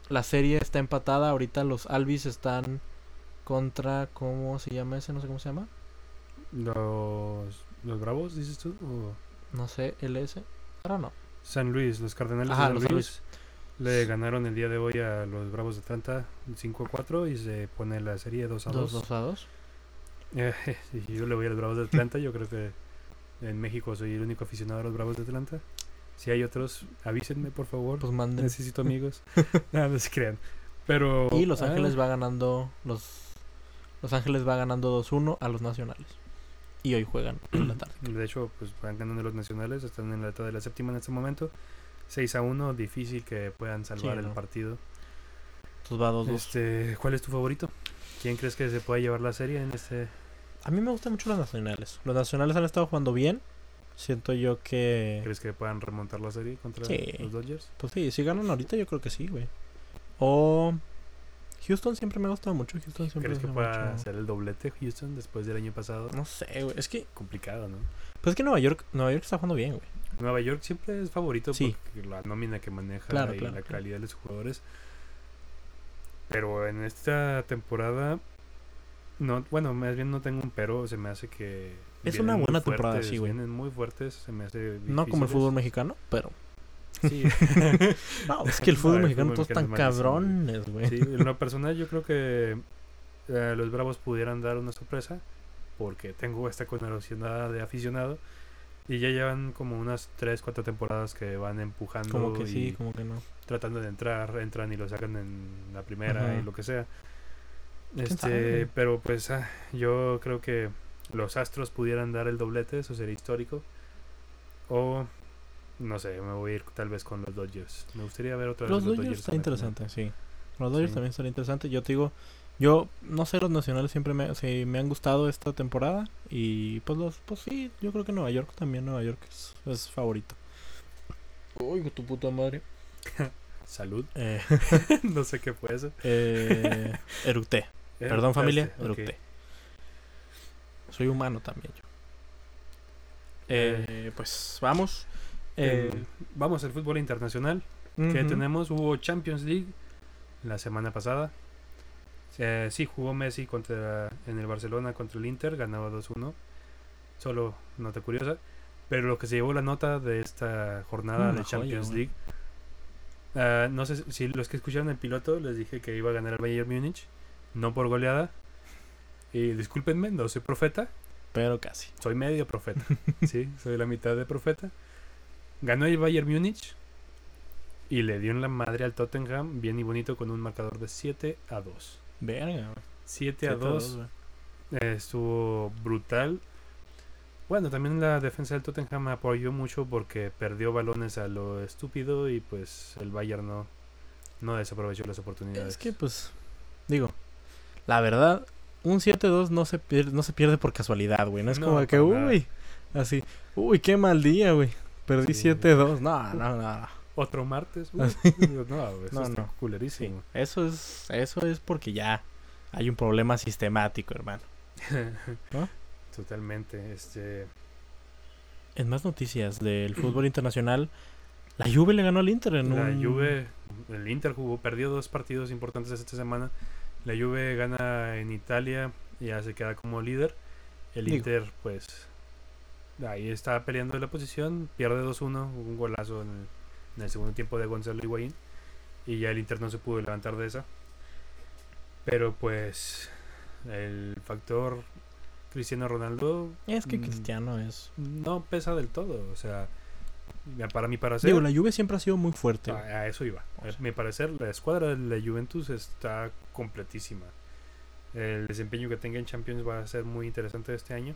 la serie está empatada. Ahorita los Alvis están contra. ¿Cómo se llama ese? No sé cómo se llama. Los, los Bravos, dices tú. O No sé, LS. Ahora no. San Luis, los Cardenales Ajá, de San San Luis. Le ganaron el día de hoy a los Bravos de Atlanta 5 a 4 y se pone la serie 2 a 2. 2 a 2. Eh, sí, yo le voy a los Bravos de Atlanta. Yo creo que en México soy el único aficionado a los Bravos de Atlanta. Si hay otros, avísenme por favor. Pues manden. Necesito amigos. Nada, no se crean. Pero. Y Los ah, Ángeles va ganando. Los, los Ángeles va ganando 2-1 a los Nacionales. Y hoy juegan en la tarde. De hecho, pues van ganando los nacionales. Están en la etapa de la séptima en este momento. 6 a 1. Difícil que puedan salvar Sí, el no. partido. Entonces va 2-2. Este, ¿Cuál es tu favorito? ¿Quién crees que se pueda llevar la serie en este? A mí me gustan mucho los Nacionales. Los Nacionales han estado jugando bien. Siento yo que. ¿Crees que puedan remontar la serie contra Sí. los Dodgers? Pues sí, si ganan ahorita, yo creo que sí, güey. O Houston siempre me ha gustado mucho. Houston siempre ¿Crees que pueda hacer el doblete Houston después del año pasado? No sé, güey. Es que, Complicado, ¿no? pues es que Nueva York, Nueva York está jugando bien, güey. Nueva York siempre es favorito Sí. porque la nómina que maneja Claro, y claro, la claro. calidad de los jugadores. Pero en esta temporada, no, bueno, más bien no tengo un pero, se me hace que Es una buena temporada, fuertes, sí, güey. Vienen muy fuertes, se me hace No como el fútbol mexicano, pero. Sí, No, es que el fútbol mexicano todos malísimo, cabrones, güey. sí, en lo personal yo creo que eh, los Bravos pudieran dar una sorpresa porque tengo esta connotación de aficionado y ya llevan como unas 3, 4 temporadas que van empujando Como que y sí, como que no. tratando de entrar, entran y lo sacan en la primera Ajá. y lo que sea. Este, pero pues ah, yo creo que los Astros pudieran dar el doblete, eso sería histórico. O no sé, me voy a ir tal vez con los Dodgers. Me gustaría ver otra vez Los los Dodgers está interesante, sí. Los Dodgers Sí. también están interesantes. Yo te digo, yo no sé, los nacionales siempre me, sí, me han gustado esta temporada. Y pues los, pues sí, yo creo que Nueva York también, Nueva York es, es favorito. Uy, tu puta madre. Salud. Eh, no sé qué fue eso. eh, eructé. Eh, Perdón familia, eructé. Soy humano también yo. Eh, pues vamos. Eh, Eh, vamos al fútbol internacional. que tenemos? Hubo Champions League la semana pasada. Eh, sí, jugó Messi contra, en el Barcelona contra el Inter, ganaba 2-1. Solo nota curiosa. Pero lo que se llevó la nota de esta jornada Una de Champions. League. ah, no sé si los que escucharon el piloto les dije que iba a ganar el Bayern Múnich. No por goleada. Y discúlpenme, no soy profeta. Pero casi. Soy medio profeta. sí, soy la mitad de profeta. Ganó el Bayern Múnich y le dio en la madre al Tottenham, bien y bonito, con un marcador de 7 a 2. Verga, güey. 7 a Siete 2 güey. eh, estuvo brutal. Bueno, también la defensa del Tottenham apoyó mucho porque perdió balones a lo estúpido y pues el Bayern no, no desaprovechó las oportunidades. Es que, pues, digo, la verdad, un 7-2 no se pierde, no se pierde por casualidad, güey. No es No, como que, nada. uy, así, uy, qué mal día, güey. Perdí Sí. 7-2. No, no, no. Otro martes, uh, no, eso No, está no. Sí, culerísimo. eso es, eso es porque ya hay un problema sistemático, hermano. ¿No? Totalmente. Este, En más noticias del fútbol internacional, la Juve le ganó al Inter en La un... Juve, el Inter jugó, perdió dos partidos importantes esta semana. La Juve gana en Italia y ya se queda como líder. El Digo. Inter, pues, ahí está peleando la posición, pierde 2-1, un golazo en el, en el segundo tiempo de Gonzalo Higuaín. Y ya el Inter no se pudo levantar de esa. Pero pues, el factor Cristiano Ronaldo Es que Mm. Cristiano es... no pesa del todo. O sea, para mi parecer. Digo, la Juve siempre ha sido muy fuerte. A, a eso iba. O sea. A mi parecer, la escuadra de la Juventus está completísima. El desempeño que tenga en Champions va a ser muy interesante este año.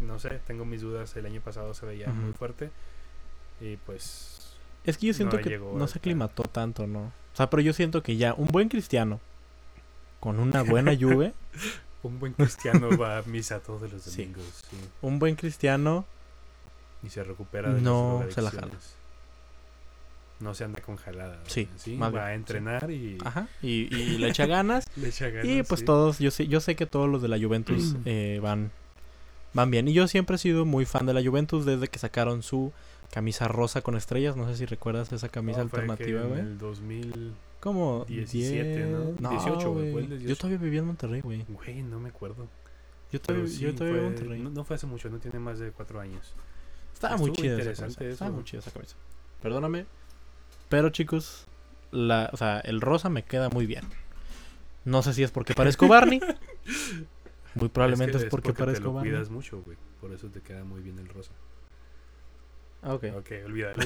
No sé, tengo mis dudas. El año pasado se veía muy fuerte. Y pues. Es que yo siento No que no se aclimató tanto, ¿no? O sea, pero yo siento que ya un buen cristiano con una buena Juve, Un buen cristiano va a misa todos los domingos. sí, un buen cristiano, y se recupera de No las se la jala. No se anda con jalada. Sí, ¿sí? más va bien, a entrenar y ajá, y, y le echa ganas. le echa ganas. y pues todos, yo sé, yo sé que todos los de la Juventus eh, van, van bien. Y yo siempre he sido muy fan de la Juventus desde que sacaron su camisa rosa con estrellas. No sé si recuerdas esa camisa No, fue alternativa, en güey. el 2000. Como 17, ¿no? 10, 18, güey, fue. Yo 18. todavía vivía en Monterrey, güey. Güey, no me acuerdo. Yo todavía, yo sí, todavía vivía en fue- Monterrey. No, no fue hace mucho, no tiene más de cuatro años. Estaba muy chida esa camisa. Estaba muy chida esa camisa. Perdóname. Pero chicos, la, o sea, el rosa me queda muy bien. No sé si es porque parezco Barney. Muy probablemente es, que porque, te parezco lo Barney. cuidas mucho, güey. Por eso te queda muy bien el rosa. Ah, ok. Ok, olvídalo.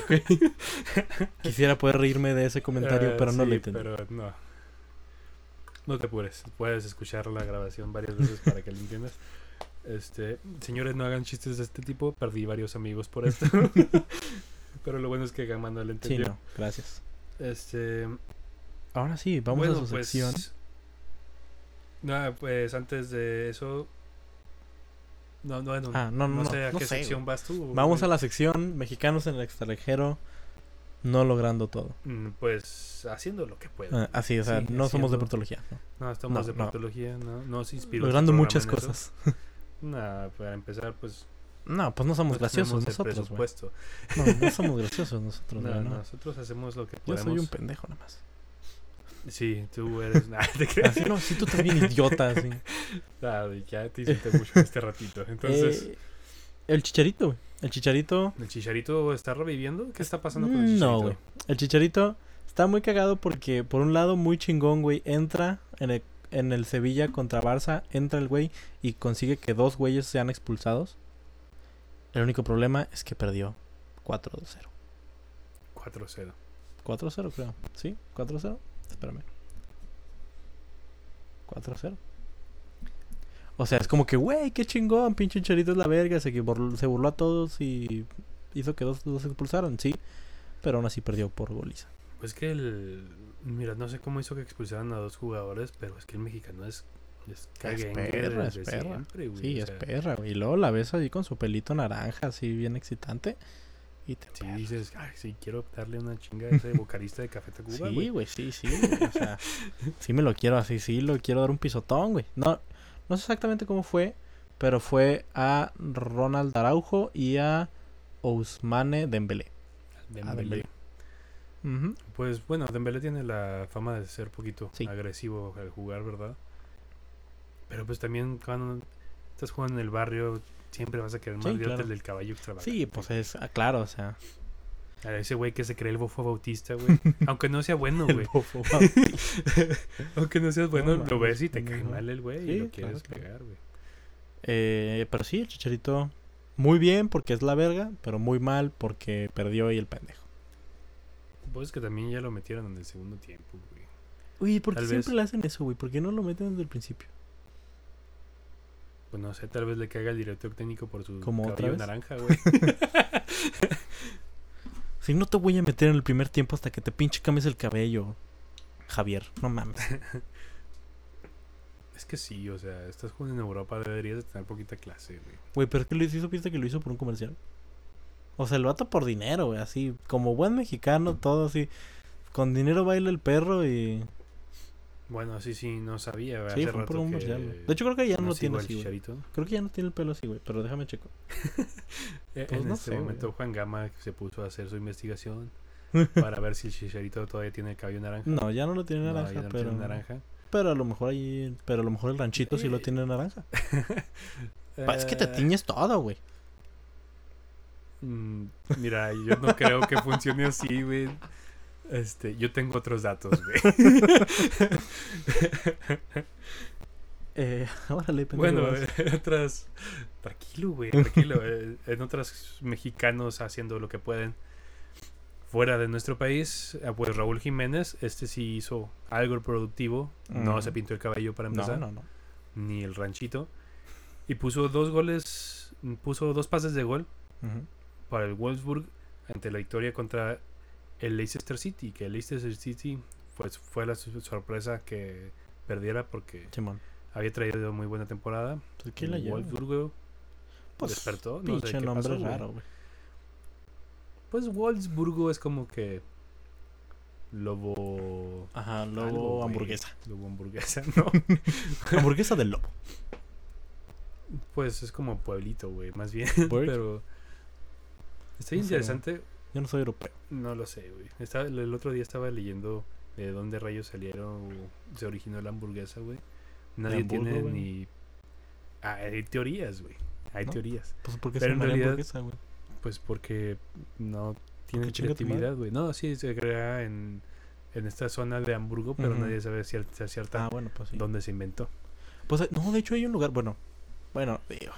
Quisiera poder reírme de ese comentario, Eh, pero no sí, lo entendí. Pero no. No te apures. Puedes escuchar la grabación varias veces para que lo entiendas. Este, señores, no hagan chistes de este tipo. Perdí varios amigos por esto. pero lo bueno es que Gama no lo Sí, entendió. no, gracias. Este, Ahora sí, vamos a Bueno, su pues, sección. Nada, pues antes de eso. No, no, no, Ah, no, no, no, sé a no qué sé, sección vas tú. Vamos a la sección Mexicanos en el extranjero. no logrando todo. Mm, Pues haciendo lo que puede. Ah, así, o sea, Sí, no somos de patología. ¿no? no, estamos no, de no. patología, no, no se inspiró. Logrando muchas cosas. Nah, para empezar, pues. No, pues no somos no graciosos nosotros. No, no somos graciosos nosotros, No, no. nosotros hacemos lo que Yo podemos. soy un pendejo nada más. Sí, tú eres. Nah, te creas. No, si tú estás bien idiota, así. Ah, ya te insulté mucho este ratito. Entonces, Eh, el chicharito, güey. El chicharito. ¿el chicharito está reviviendo? ¿Qué está pasando con el Mm, chicharito? No, güey. El chicharito está muy cagado porque, por un lado, muy chingón, güey. Entra en el, en el Sevilla contra Barça. Entra el güey y consigue que dos güeyes sean expulsados. El único problema es que perdió 4-0. 4-0. 4-0, creo. ¿Sí? ¿4-0? Espérame. 4-0. O sea, es como que, güey, qué chingón, pinche Chicharito es la verga, se, burló- se burló a todos y hizo que dos los expulsaron, sí. Pero aún así perdió por goliza. Pues que el. Mira, no sé cómo hizo que expulsaran a dos jugadores, pero es que el mexicano es. Es perra, es perra. siempre, güey. Sí, o es perra, güey. Y luego la ves ahí con su pelito naranja, así bien excitante. Y te Sí, dices, ay, sí, quiero darle una chinga a ese vocalista de Café Tacuba, Sí, güey. sí, sí. güey, O sea, sí me lo quiero así, sí, lo quiero dar un pisotón, güey. No, no sé exactamente cómo fue, pero fue a Ronald Araujo y a Ousmane Dembélé. Dembélé. A Dembélé. Ujú. Pues bueno, Dembélé tiene la fama de ser poquito Sí. agresivo al jugar, ¿verdad? Pero pues también cuando estás jugando en el barrio, siempre vas a querer más Sí, claro. el del caballo extravagante. Sí, pues es, ah, claro, o sea. A ese güey que se cree el bofo bautista, güey. Aunque no sea bueno, güey. Aunque no seas bueno, No, lo ves y te cae mal el güey y lo quieres claro, pegar, güey. Eh, pero sí, el chicharito muy bien porque es la verga, pero muy mal porque perdió y el pendejo. Pues es que también ya lo metieron en el segundo tiempo, güey. Uy, ¿por qué Tal siempre vez. le hacen eso, güey? ¿Por qué no lo meten desde el principio? Pues no sé, tal vez le caiga el director técnico por su ¿Como otra cabello naranja, güey. Si no te voy a meter en el primer tiempo hasta que te pinche cambies el cabello, Javier. No mames. es que sí, o sea, estás jugando en Europa, deberías de tener poquita clase, güey. Güey, pero es que lo hizo, supiste que lo hizo por un comercial. O sea, el vato por dinero, güey, así, como buen mexicano, todo así. Con dinero baila el perro y. Bueno, sí, sí, no sabía. Sí, Hace fue por un comercial. De hecho, creo que ya no, lo tiene así, güey. Creo que ya no tiene el pelo así, güey, pero déjame checo. Eh, Pues en no este sé, momento güey. Juan Gama se puso a hacer su investigación para ver si el Chicharito todavía tiene el cabello naranja. No, ya no lo tiene No, ya naranja, no pero. tiene naranja. Pero a lo mejor ahí. Pero a lo mejor el ranchito sí lo tiene naranja. Es que te Eh, tiñes todo, güey. mm, Mira, yo no creo que funcione así, güey. Este, yo tengo otros datos, güey. Eh, órale, pendejo, Bueno, en otras. Tranquilo, güey, tranquilo. eh, En otras mexicanos haciendo lo que pueden fuera de nuestro país, eh, pues Raúl Jiménez, este sí hizo algo productivo. No Ujú. se pintó el cabello para No, empezar, no, no. ni el ranchito. Y puso dos goles, puso dos pases de gol para el Wolfsburg ante la victoria contra el Leicester City. Que el Leicester City pues, fue la sorpresa que perdiera porque Simón. había traído muy buena temporada. Pues, ¿quién la lleva? Wolfsburgo Pues, despertó, no sé pinche qué nombre pasó, raro, güey. Pues Wolfsburgo es como que lobo Ajá, lobo algo, hamburguesa. lobo hamburguesa, ¿no? hamburguesa del lobo. pues es como pueblito, güey, más bien, pero está No sé, interesante, Yo no soy europeo. no lo sé, güey. Estaba- el otro día estaba leyendo de dónde rayos salieron o se originó la hamburguesa, güey. Nadie Hamburgo, tiene güey. ni Ah, hay teorías, güey. Hay ¿No? teorías. Pues porque Pero se en realidad- hamburguesa, güey. Pues porque no madre. creatividad, güey. No, sí, se crea en, en esta zona de Hamburgo, pero nadie sabe cierta, cierta Ah, bueno, pues sí. dónde se inventó. Pues eh, no, de hecho hay un lugar, bueno, bueno, digo,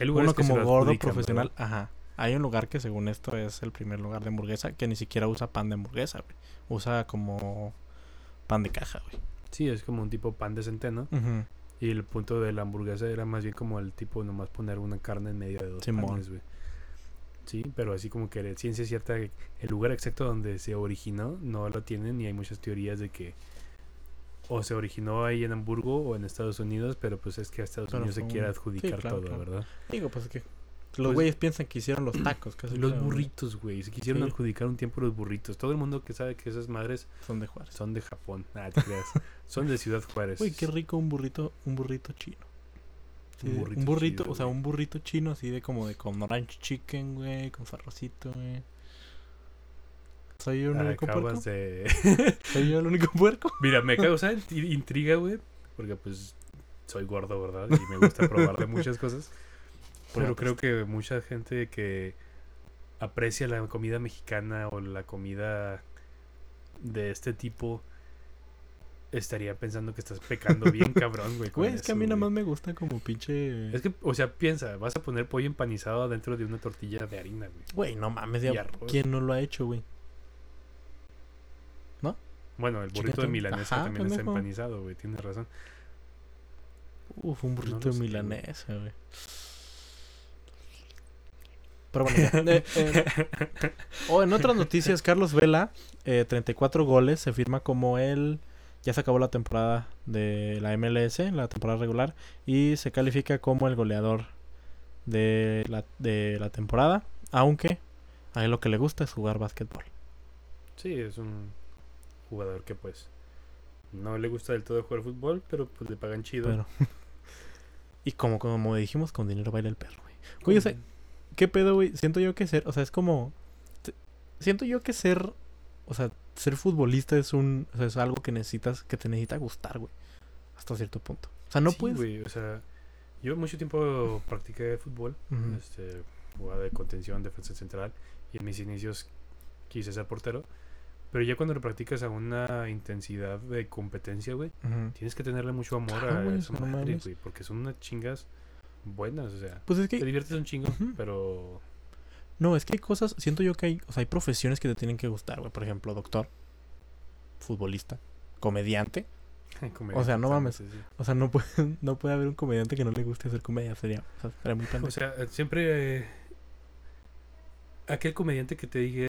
Hay lugares uno como gordo profesional, ¿verdad? ajá. Hay un lugar que según esto es el primer lugar de hamburguesa que ni siquiera usa pan de hamburguesa, güey. Usa como pan de caja, güey. Sí, es como un tipo pan de centeno. Y el punto de la hamburguesa era más bien como el tipo nomás poner una carne en medio de dos Simón. panes, güey. Sí, pero así como que la ciencia cierta, el lugar exacto donde se originó no lo tienen y hay muchas teorías de que o se originó ahí en Hamburgo o en Estados Unidos, pero pues es que a Estados Pero Unidos se quiere adjudicar sí, claro, todo, claro. ¿verdad? Digo, pues que Los Pues- güeyes piensan que hicieron los tacos. casi Los burritos, güey. Se quisieron Sí. adjudicar un tiempo los burritos. Todo el mundo que sabe que esas madres Son de Juárez. son de Japón. Ah, te creas. son de Ciudad Juárez. Güey, qué rico un burrito, un burrito chino. Sí, Un burrito un burrito, chido, o sea, un burrito chino así de como de con orange chicken, güey, con su arrocito, güey. ¿Soy yo el único puerco? Acabas de... ¿Soy yo el único puerco? Mira, me causa intriga, güey. Porque pues soy gordo, ¿verdad? Y me gusta probar de muchas cosas. Pero creo que mucha gente que aprecia la comida mexicana o la comida de este tipo estaría pensando que estás pecando bien cabrón, güey. Güey, es que a mí nada más me gusta como pinche... Es que, o sea, piensa, vas a poner pollo empanizado dentro de una tortilla de harina, güey. Güey, no mames, ya. ¿quién no lo ha hecho, güey? Bueno, el burrito de milanesa Ajá, también está empanizado, güey. Tienes razón. Uf, un burrito de sé, güey. milanesa, güey. Pero bueno, ya. Eh, eh, oh, en otras noticias, Carlos Vela, eh, 34 goles, se firma como él. Ya se acabó la temporada de la MLS, la temporada regular, y se califica como el goleador de la, de la temporada. Aunque a él lo que le gusta es jugar básquetbol. Sí, es un jugador que pues no le gusta del todo jugar fútbol, pero pues le pagan chido. Pero- y como, como dijimos, con dinero baila el perro, güey. O ¿Qué pedo, güey? Siento yo que ser, o sea, es como... Siento yo que ser, o sea, ser futbolista es un, o sea, es algo que necesitas, que te necesita gustar, güey. Hasta cierto punto. O sea, no Sí, puedes... güey, o sea, yo mucho tiempo practiqué fútbol, Ujú. este, jugaba de contención, defensa central, y en mis inicios quise ser portero. Pero ya cuando lo practicas a una intensidad de competencia, güey, tienes que tenerle mucho amor Claro, a güey, esa madre, güey, porque son unas chingas buenas, o sea, Pues es te que... diviertes un chingo, pero No, es que hay cosas... Siento yo que hay, o sea, hay profesiones que te tienen que gustar, güey. Por ejemplo, doctor, futbolista, comediante. comedia, O sea, no mames. sí, sí. O sea, no puede, no puede haber un comediante que no le guste hacer comedia. Sería, o sea, sería muy pendejo. O sea, siempre eh, aquel comediante que te diga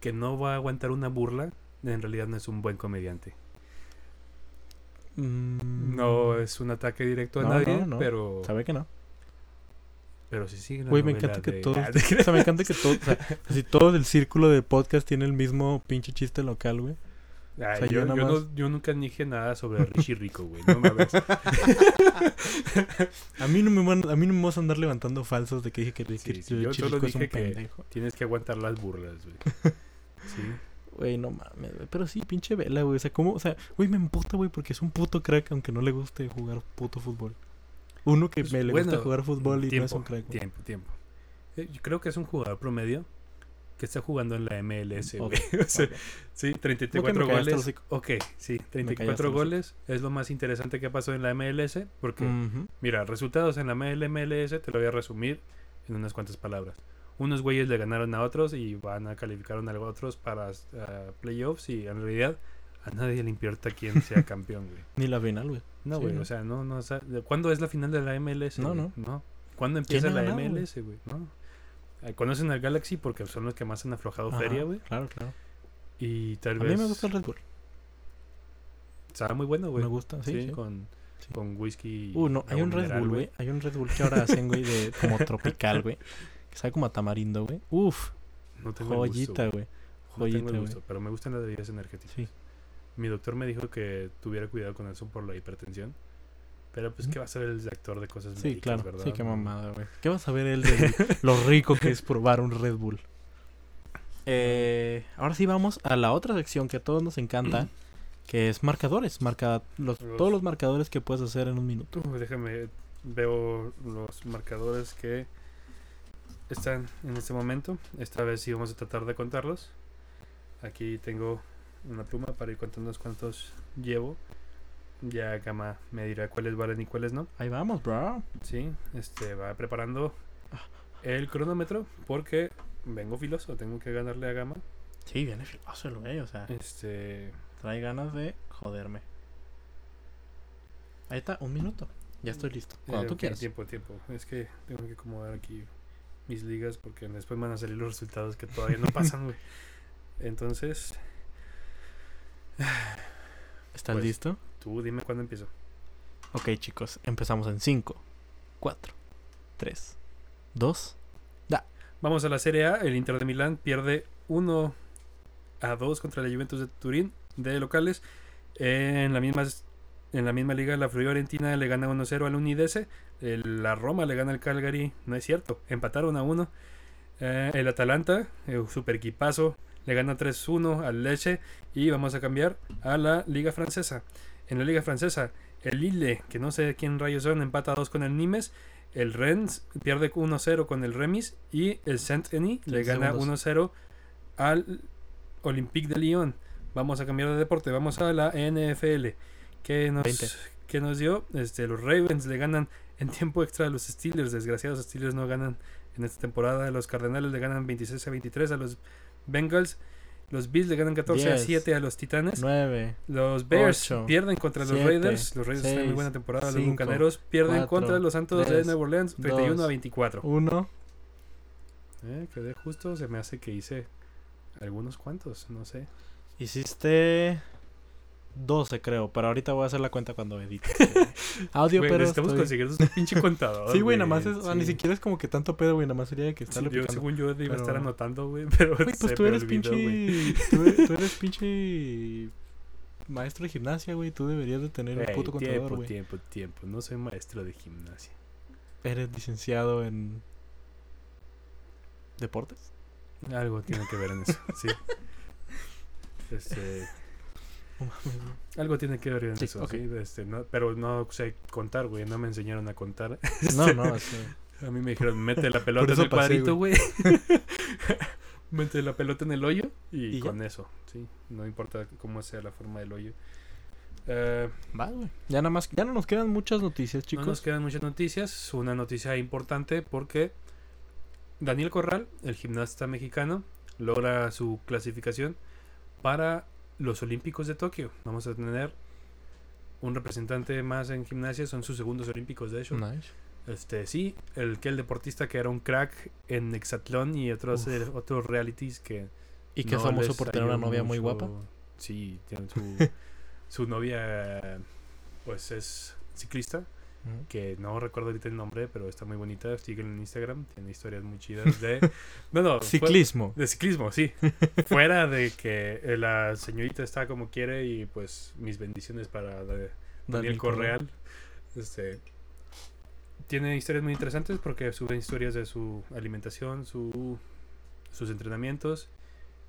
que no va a aguantar una burla, en realidad no es un buen comediante. Mm, No es un ataque directo a No, nadie, no, no. pero Sabe que no. Pero sí sigue la Güey, me encanta que de- todos. Ah, ¿te O sea, me encanta que todos. O sea, si todo el círculo de podcast tiene el mismo pinche chiste local, güey. Ay, o sea, yo, yo nada yo no- yo nunca dije nada sobre Richie Rico, güey. No mames. A mí no me van, a mí no me vas a andar levantando falsos de que dije que, que Sí, solo es un pendejo. Tienes que aguantar las burlas, güey. Sí. Güey, no mames, güey. Pero sí, pinche vela, güey. O sea, ¿cómo? O sea, güey, me emputa, güey, porque es un puto crack aunque no le guste jugar puto fútbol. Uno que Pues, me le bueno, gusta jugar fútbol y no es tiempo, un crack. güey. Tiempo, tiempo. Eh, Yo creo que es un jugador promedio que está jugando en la MLS, güey. O sea. Sí, ¿Por qué 34 me callaste el goles. Ok, sí, callaste 34 el hocico. goles es lo más interesante que pasó en la MLS. Porque, mira, resultados en la MLS te lo voy a resumir en unas cuantas palabras. Unos güeyes le ganaron a otros y van a calificar a otros para ah, playoffs y en realidad a nadie le importa quién sea campeón, güey. Ni la final, güey. No, Sí, güey, ¿no? o sea, no, no, o sea, ¿cuándo es la final de la MLS? No, güey? no. ¿Cuándo empieza la ganado? MLS, güey? No. Eh, Conocen al Galaxy porque son los que más han aflojado Ajá, feria, güey. Claro, claro. Y tal A vez mí me gusta el Red Bull. Sabe muy bueno, güey. Me gusta, sí. Sí, sí. Con, Sí. con whisky. Uh, no, hay un Red Bull, güey. Hay un Red Bull que ahora hacen, güey, de como tropical, güey. Que sabe como a tamarindo, güey. Uf, No tengo joyita, güey. No Joyita, güey. pero me gustan las bebidas energéticas. Sí. Mi doctor me dijo que tuviera cuidado con eso por la hipertensión. Pero pues, ¿qué va a saber el actor de cosas Sí, médicas, claro. verdad? Sí, qué mamada, güey. ¿Qué vas a ver él de lo rico que es probar un Red Bull? Eh, ahora sí vamos a la otra sección que a todos nos encanta, que es marcadores. Marca los, Los- todos los marcadores que puedes hacer en un minuto. Uh, déjame, veo los marcadores que están en este momento. Esta vez sí vamos a tratar de contarlos. Aquí tengo una pluma para ir contando cuántos llevo. Ya Gama me dirá cuáles valen y cuáles no. Ahí vamos, bro. Sí, este va preparando el cronómetro porque vengo filoso, tengo que ganarle a Gama. Sí, viene filoso el güey, o sea, Este, trae ganas de joderme. Ahí está, un minuto. Ya estoy listo. Cuando eh, tú quieras. Tiempo, tiempo. Es que tengo que acomodar aquí mis ligas porque después van a salir los resultados que todavía no pasan, güey. Entonces, ¿Estás pues, listo? tú dime cuándo empiezo. Ok, chicos, empezamos en 5, 4, 3, 2, Vamos a la Serie A. El Inter de Milán pierde 1 a 2 contra la Juventus de Turín de locales. En la misma, en la misma liga, la Fiorentina le gana 1-0 al Unidese. La Roma le gana al Calgary. No es cierto. Empataron a 1. Eh, el Atalanta, eh, super equipazo, le gana 3-1 al Leche. Y vamos a cambiar a la Liga Francesa. En la Liga Francesa, el Lille, que no sé quién rayos son, empata a 2 con el Nimes. El Rennes pierde 1-0 con el Remis. Y el Saint-Denis le 15 gana segundos. 1-0 al Olympique de Lyon. Vamos a cambiar de deporte. Vamos a la NFL. Que nos, 20. que nos dio? Este, los Ravens le ganan en tiempo extra a los Steelers. Desgraciados Steelers no ganan en esta temporada. Los Cardenales le ganan 26 a 23 a los Bengals. Los Bills le ganan 14 a 10. 7 a los Titanes. 9, Los Bears pierden contra los Raiders. Los Raiders están en muy buena temporada. los Bucaneros pierden contra los Santos de Nueva Orleans 31 a dos, 24. 1. Eh, quedé justo. Se me hace que hice algunos cuantos. No sé. Hiciste 12, creo. Pero ahorita voy a hacer la cuenta cuando edite. Audio, Güey, pero. necesitamos estoy- conseguir un pinche contador. Sí, güey, nada más es. ah, Ni sí. siquiera es como que tanto pedo, güey. Nada más sería que Sí, estarle yo, picando. según yo iba a estar anotando, güey, pero Güey, pues tú me eres olvidó, pinche. Tú eres, tú eres pinche. Maestro de gimnasia, güey. Tú deberías de tener un Ey, puto contador, tiempo, güey. tiempo, tiempo. No soy maestro de gimnasia. Eres licenciado en. ¿Deportes? Algo tiene que ver en eso, sí. Este. Algo tiene que ver en Sí, eso, sí. Este, no, pero no sé contar, güey. No me enseñaron a contar. No, no, sí. A mí me dijeron, mete la pelota en el pasé, cuadrito, güey. mete la pelota en el hoyo y, ¿Y ya? con eso, sí. No importa cómo sea la forma del hoyo. Eh, Va, güey. Ya nada más. Ya no nos quedan muchas noticias, No chicos. nos quedan muchas noticias. Una noticia importante porque Daniel Corral, el gimnasta mexicano, logra su clasificación para los Olímpicos de Tokio. Vamos a tener un representante más en gimnasia. Son sus segundos Olímpicos, de hecho. Nice. Este, sí, el que el deportista que era un crack en hexatlón y otros, eh, otros realities que Y que es famoso por tener una novia muy guapa. Sí, tiene su, su novia, pues es ciclista Que no recuerdo ahorita el nombre, pero está muy bonita. Síguenla en Instagram, tiene historias muy chidas de. No, no, fue- Ciclismo. de ciclismo, sí. Fuera de que eh, la señorita está como quiere y pues mis bendiciones para de- Daniel Correal. Este, tiene historias muy interesantes porque sube historias de su alimentación, su, sus entrenamientos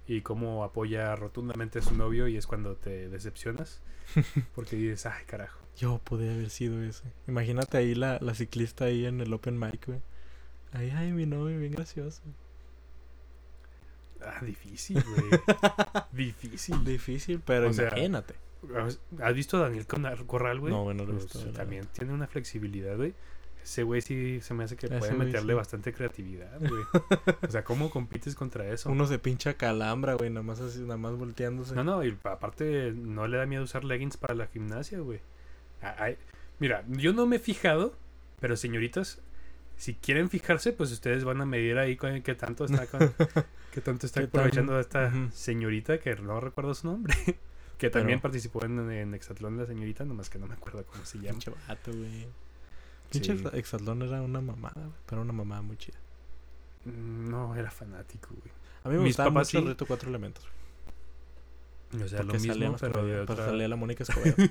y cómo apoya rotundamente a su novio y es cuando te decepcionas porque dices, ay carajo. Yo podría haber sido ese. Imagínate ahí la, la ciclista ahí en el open mic, güey. Ay, ay, mi novio, bien gracioso. Ah, difícil, güey. difícil. Difícil, pero O imagínate. ¿Has- ¿Has visto a Daniel Corral, güey? No, güey, no lo he Pues, visto, también tiene una flexibilidad, güey. Ese güey sí se me hace que Ese puede meterle sí. bastante creatividad, güey. o sea, ¿cómo compites contra eso? Uno se pincha calambra, güey, nada más así, nada más volteándose. No, no, y pa- aparte no le da miedo usar leggings para la gimnasia, güey. Ah, ay, Mira, yo no me he fijado, pero señoritas, si quieren fijarse, pues ustedes van a medir ahí con qué tanto está con, qué tanto está ¿Qué tan- aprovechando a esta señorita que no recuerdo su nombre. que también Pero- participó en, en Exatlón la señorita, nomás que no me acuerdo cómo se llama. Pinche vato, güey. Pinche Sí. exatlón era una mamada, güey. Pero una mamada muy chida. Mm, No, era fanático, güey. A mí me Mis gustaba papás mucho el reto cuatro elementos. güey, O sea, lo porque mismo, pero de otra... salía la Mónica Escobedo.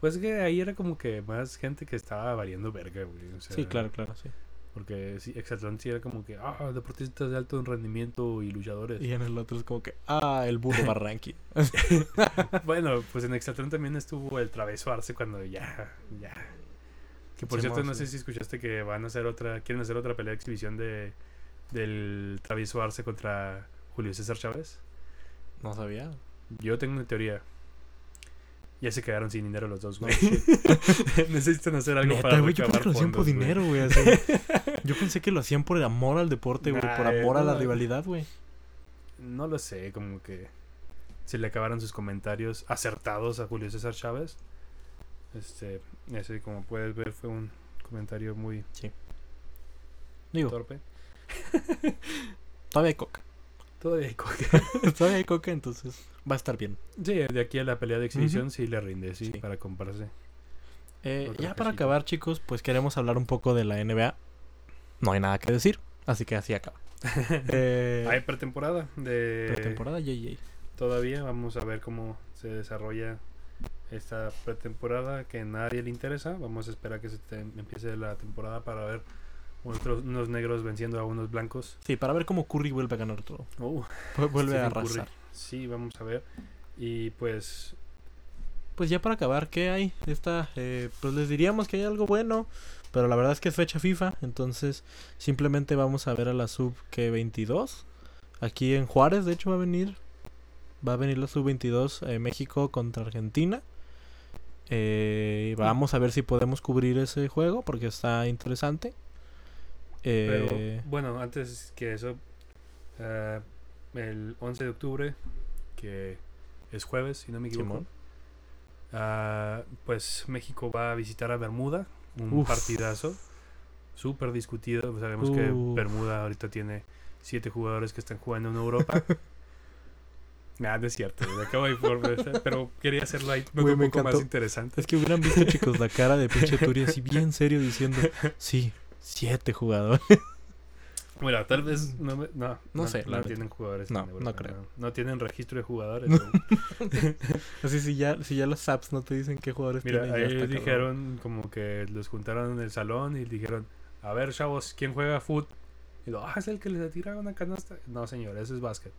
Pues que ahí era como que más gente que estaba variando verga, güey. O sea, sí, claro, claro, sí. Porque sí, Exatlón sí era como que, ah, deportistas de alto rendimiento y luchadores. Y en el otro es como que, ah, el burro Barranqui. bueno, pues en Exatlón también estuvo el traveso Arce cuando ya, ya. Que por cierto, no sí. sé si escuchaste que van a hacer otra, quieren hacer otra pelea de exhibición de del travieso Arce contra Julio César Chávez. no sabía. Yo tengo una teoría. Ya se quedaron sin dinero los dos, güey. Necesitan hacer algo Neta, para güey, yo pensé recabar que lo hacían por dinero, güey. así. Yo pensé que lo hacían por el amor al deporte, güey. por amor a la rivalidad, güey. No lo sé, como que se le acabaron sus comentarios acertados a Julio César Chávez. Este, ese como puedes ver fue un comentario muy Digo, torpe. todavía hay coca. Todavía hay coca. todavía hay coca, entonces va a estar bien. Sí, de aquí a la pelea de exhibición sí le rinde, sí, Sí. para comprarse. Eh, ya para acabar, chicos, pues queremos hablar un poco de la NBA. no hay nada que decir. Así que así acaba. Eh, Hay pretemporada de pretemporada, yay. todavía. Vamos a ver cómo se desarrolla esta pretemporada que a nadie le interesa. Vamos a esperar que se te- empiece la temporada para ver otros, unos negros venciendo a unos blancos. Sí, para ver cómo Curry vuelve a ganar todo. Vu- Vuelve a Curry. arrasar. Sí, vamos a ver. Y pues Pues ya para acabar, ¿qué hay? Esta, eh, pues les diríamos que hay algo bueno, pero la verdad es que es fecha FIFA, entonces simplemente vamos a ver a la sub que 22. Aquí en Juárez, de hecho, va a venir, va a venir la sub 22 eh, México contra Argentina. Eh, vamos a ver si podemos cubrir ese juego porque está interesante. Pero Eh, bueno, antes que eso, eh, el 11 de octubre, que es jueves, si no me equivoco, ah, pues México va a visitar a Bermuda, un Uf. partidazo, súper discutido. Sabemos Uh. que Bermuda ahorita tiene siete jugadores que están jugando en Europa. Nada, no es cierto, me acabo de informar, pero quería hacerlo ahí un me poco más interesante. Es que hubieran visto, chicos, la cara de pinche Turi así bien serio diciendo, sí, siete jugadores. Bueno, tal vez no, me- no, No sé, no tienen jugadores. No, no creo. No, tienen registro de jugadores. ¿no? Así si ya, si ya los apps no te dicen qué jugadores Mira, tienen. está cabrón. dijeron como que los juntaron en el salón y dijeron, a ver, chavos, ¿quién juega foot? Y lo, ah, es el que les tira una canasta. No, señor, ese es básquet.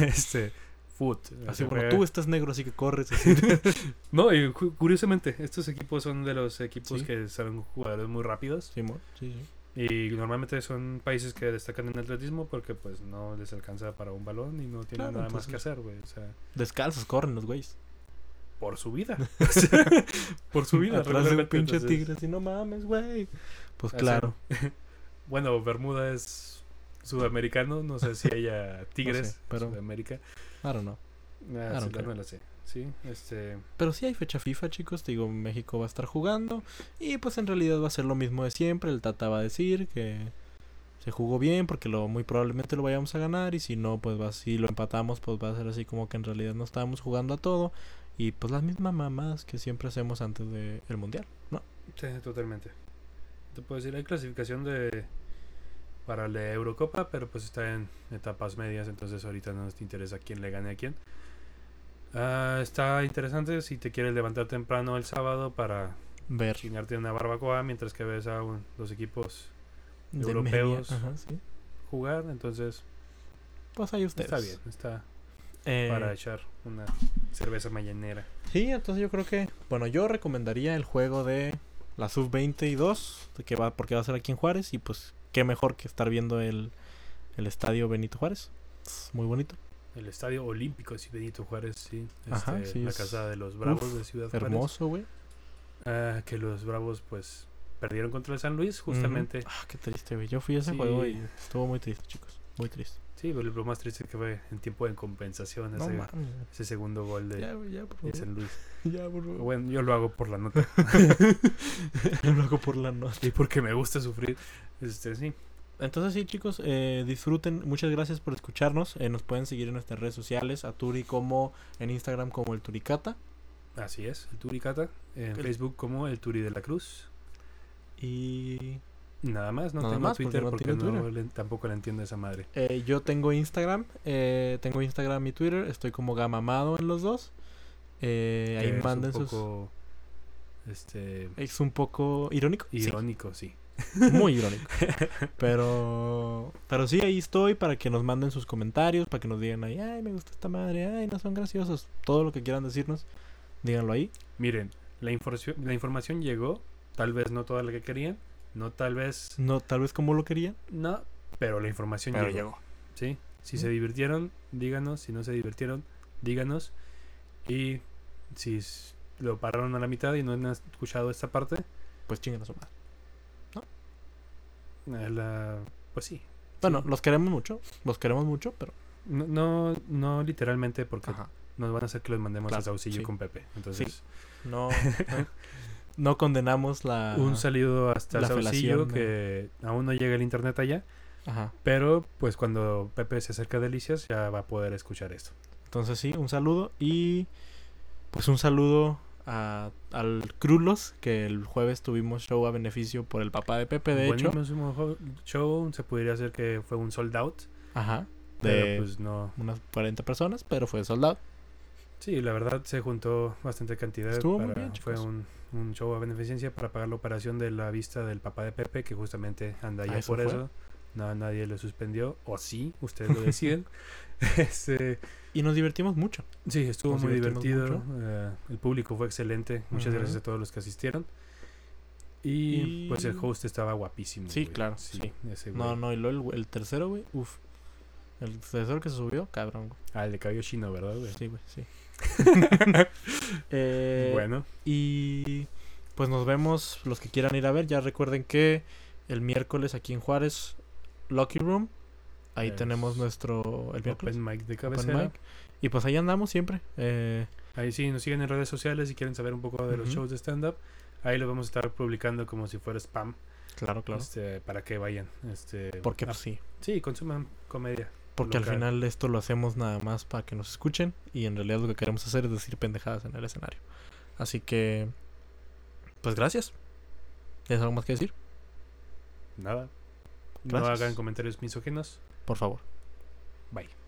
este, foot. Así, juega- tú estás negro, así que corres. Así. No, y cu- curiosamente, estos equipos son de los equipos Sí. que son jugadores muy rápidos. Sí, sí. Y normalmente son países que destacan en atletismo porque pues no les alcanza para un balón y no tienen Claro, nada más que hacer, güey. O sea, Descalzos corren los güeyes. por su vida. por su vida. Atrás de un pinche entonces- tigre, así no mames, güey. Pues Así. claro. Bueno, Bermuda es sudamericano, no sé si haya tigres sé, pero- en Sudamérica. I don't know. Ah, I don't sí, care. sé. Sí, este, Pero sí hay fecha FIFA, chicos. Te digo, México va a estar jugando. Y pues en realidad va a ser lo mismo de siempre. El Tata va a decir que se jugó bien porque lo muy probablemente lo vayamos a ganar. Y si no, pues va, si lo empatamos, pues va a ser así como que en realidad no estábamos jugando a todo. Y pues las mismas mamadas que siempre hacemos antes del mundial, ¿no? sí, totalmente. Te puedo decir, hay clasificación de para la Eurocopa, pero pues está en etapas medias, entonces ahorita no te interesa quién le gane a quién. Ah, está interesante si te quieres levantar temprano el sábado para Ver chingarte una barbacoa mientras que ves a un- los equipos de europeos. media, ajá, sí. jugar, entonces Pues ahí ustedes. está bien, está Eh, para echar una cerveza mañanera. Sí, entonces yo creo que, bueno, yo recomendaría el juego de la sub 22, de que va porque va a ser aquí en Juárez y pues qué mejor que estar viendo el, el estadio Benito Juárez. Es muy bonito, El Estadio Olímpico de Benito Juárez, sí. Ajá, Este, sí, la es- casa de los Bravos uf, de Ciudad Juárez. hermoso, güey. Ah, que los Bravos, pues, perdieron contra el San Luis, justamente. Ujú. Ah, qué triste, güey. Yo fui a ese Sí. juego y estuvo muy triste, chicos. Muy triste. Sí, pero lo más triste que fue en tiempo de compensación No ese, segundo gol de, Ya, ya, por de. San Luis. Ya, por favor. Bueno, yo lo hago por la nota Yo lo hago por la noche. y porque me gusta sufrir. Este, sí. Entonces sí, chicos, eh, disfruten. Muchas gracias por escucharnos. Eh, nos pueden seguir en nuestras redes sociales, a Turi como en Instagram como el Turicata. Así es, el Turicata. En El- Facebook como el Turi de la Cruz. Y Nada más, no Nada tengo más, porque Twitter no porque, no Twitter. le- tampoco la entiendo esa madre. Eh, yo tengo Instagram, eh, tengo Instagram y Twitter, estoy como gamamado en los dos. Eh, ahí Que es manden un sus... poco este Es un poco irónico. Irónico, sí. muy irónico. Pero, pero sí, ahí estoy para que nos manden sus comentarios, para que nos digan ahí, ay, me gusta esta madre, ay, no son graciosos. Todo lo que quieran decirnos, díganlo ahí. Miren, la información la información llegó, tal vez no toda la que querían, no tal vez No, tal vez como lo querían. no, pero la información llegó. ¿sí? Si se divirtieron, díganos. Si no se divirtieron, díganos. Y si lo pararon a la mitad y no han escuchado esta parte, Pues chinguen a su madre. la- pues sí. Bueno, los queremos mucho, los queremos mucho, pero... No, no, no literalmente porque Ajá. nos van a hacer que los mandemos Claro, a Saucillo sí. con Pepe. Entonces, No, no, no condenamos la... un saludo hasta la Saucillo que aún no llega el internet allá. Ajá. Pero pues cuando Pepe se acerca a Delicias ya va a poder escuchar esto. Entonces sí, un saludo y pues un saludo a- al Crulos, que el jueves tuvimos show a beneficio por el papá de Pepe, de hecho. Buenísimo jo- show. Se podría hacer que fue un sold out. Ajá. Pero De pues no. unas 40 personas, pero fue soldado. Sí, la verdad se juntó bastante cantidad. Estuvo muy bien, fue un, un show a beneficencia para pagar la operación de la vista del papá de Pepe, que justamente anda Ah, allá ¿eso por fue? eso. No, nadie lo suspendió. O sí, ustedes lo deciden. Este, Y nos divertimos mucho. sí, estuvo Nos muy divertido. eh, el público fue excelente. Muchas gracias a todos los que asistieron. Y, Y- pues el host estaba guapísimo. Sí, güey. claro, sí. ese No, güey. no, y luego el, el tercero, güey, uf. El tercero que se subió, cabrón, güey. Ah, el de cabello chino, ¿verdad, güey? Sí, güey, sí. Eh, bueno, Y pues nos vemos los que quieran ir a ver. Ya recuerden que el miércoles aquí en Juárez, Lucky Room. Ahí Es tenemos nuestro. El miércoles. open mic de cabecera. mic. Y pues ahí andamos siempre. Eh, Ahí sí, nos siguen en redes sociales si quieren saber un poco de los shows de stand-up. Ahí lo vamos a estar publicando como si fuera spam. claro, claro. este, para que vayan. Este, Porque ah, pues sí. sí, consuman comedia. Porque al final esto lo hacemos nada más para que nos escuchen. Y en realidad lo que queremos hacer es decir pendejadas en el escenario. Así que. Pues gracias. ¿Tienes algo más que decir? Nada. No hagan comentarios misóginos. Por favor. Bye.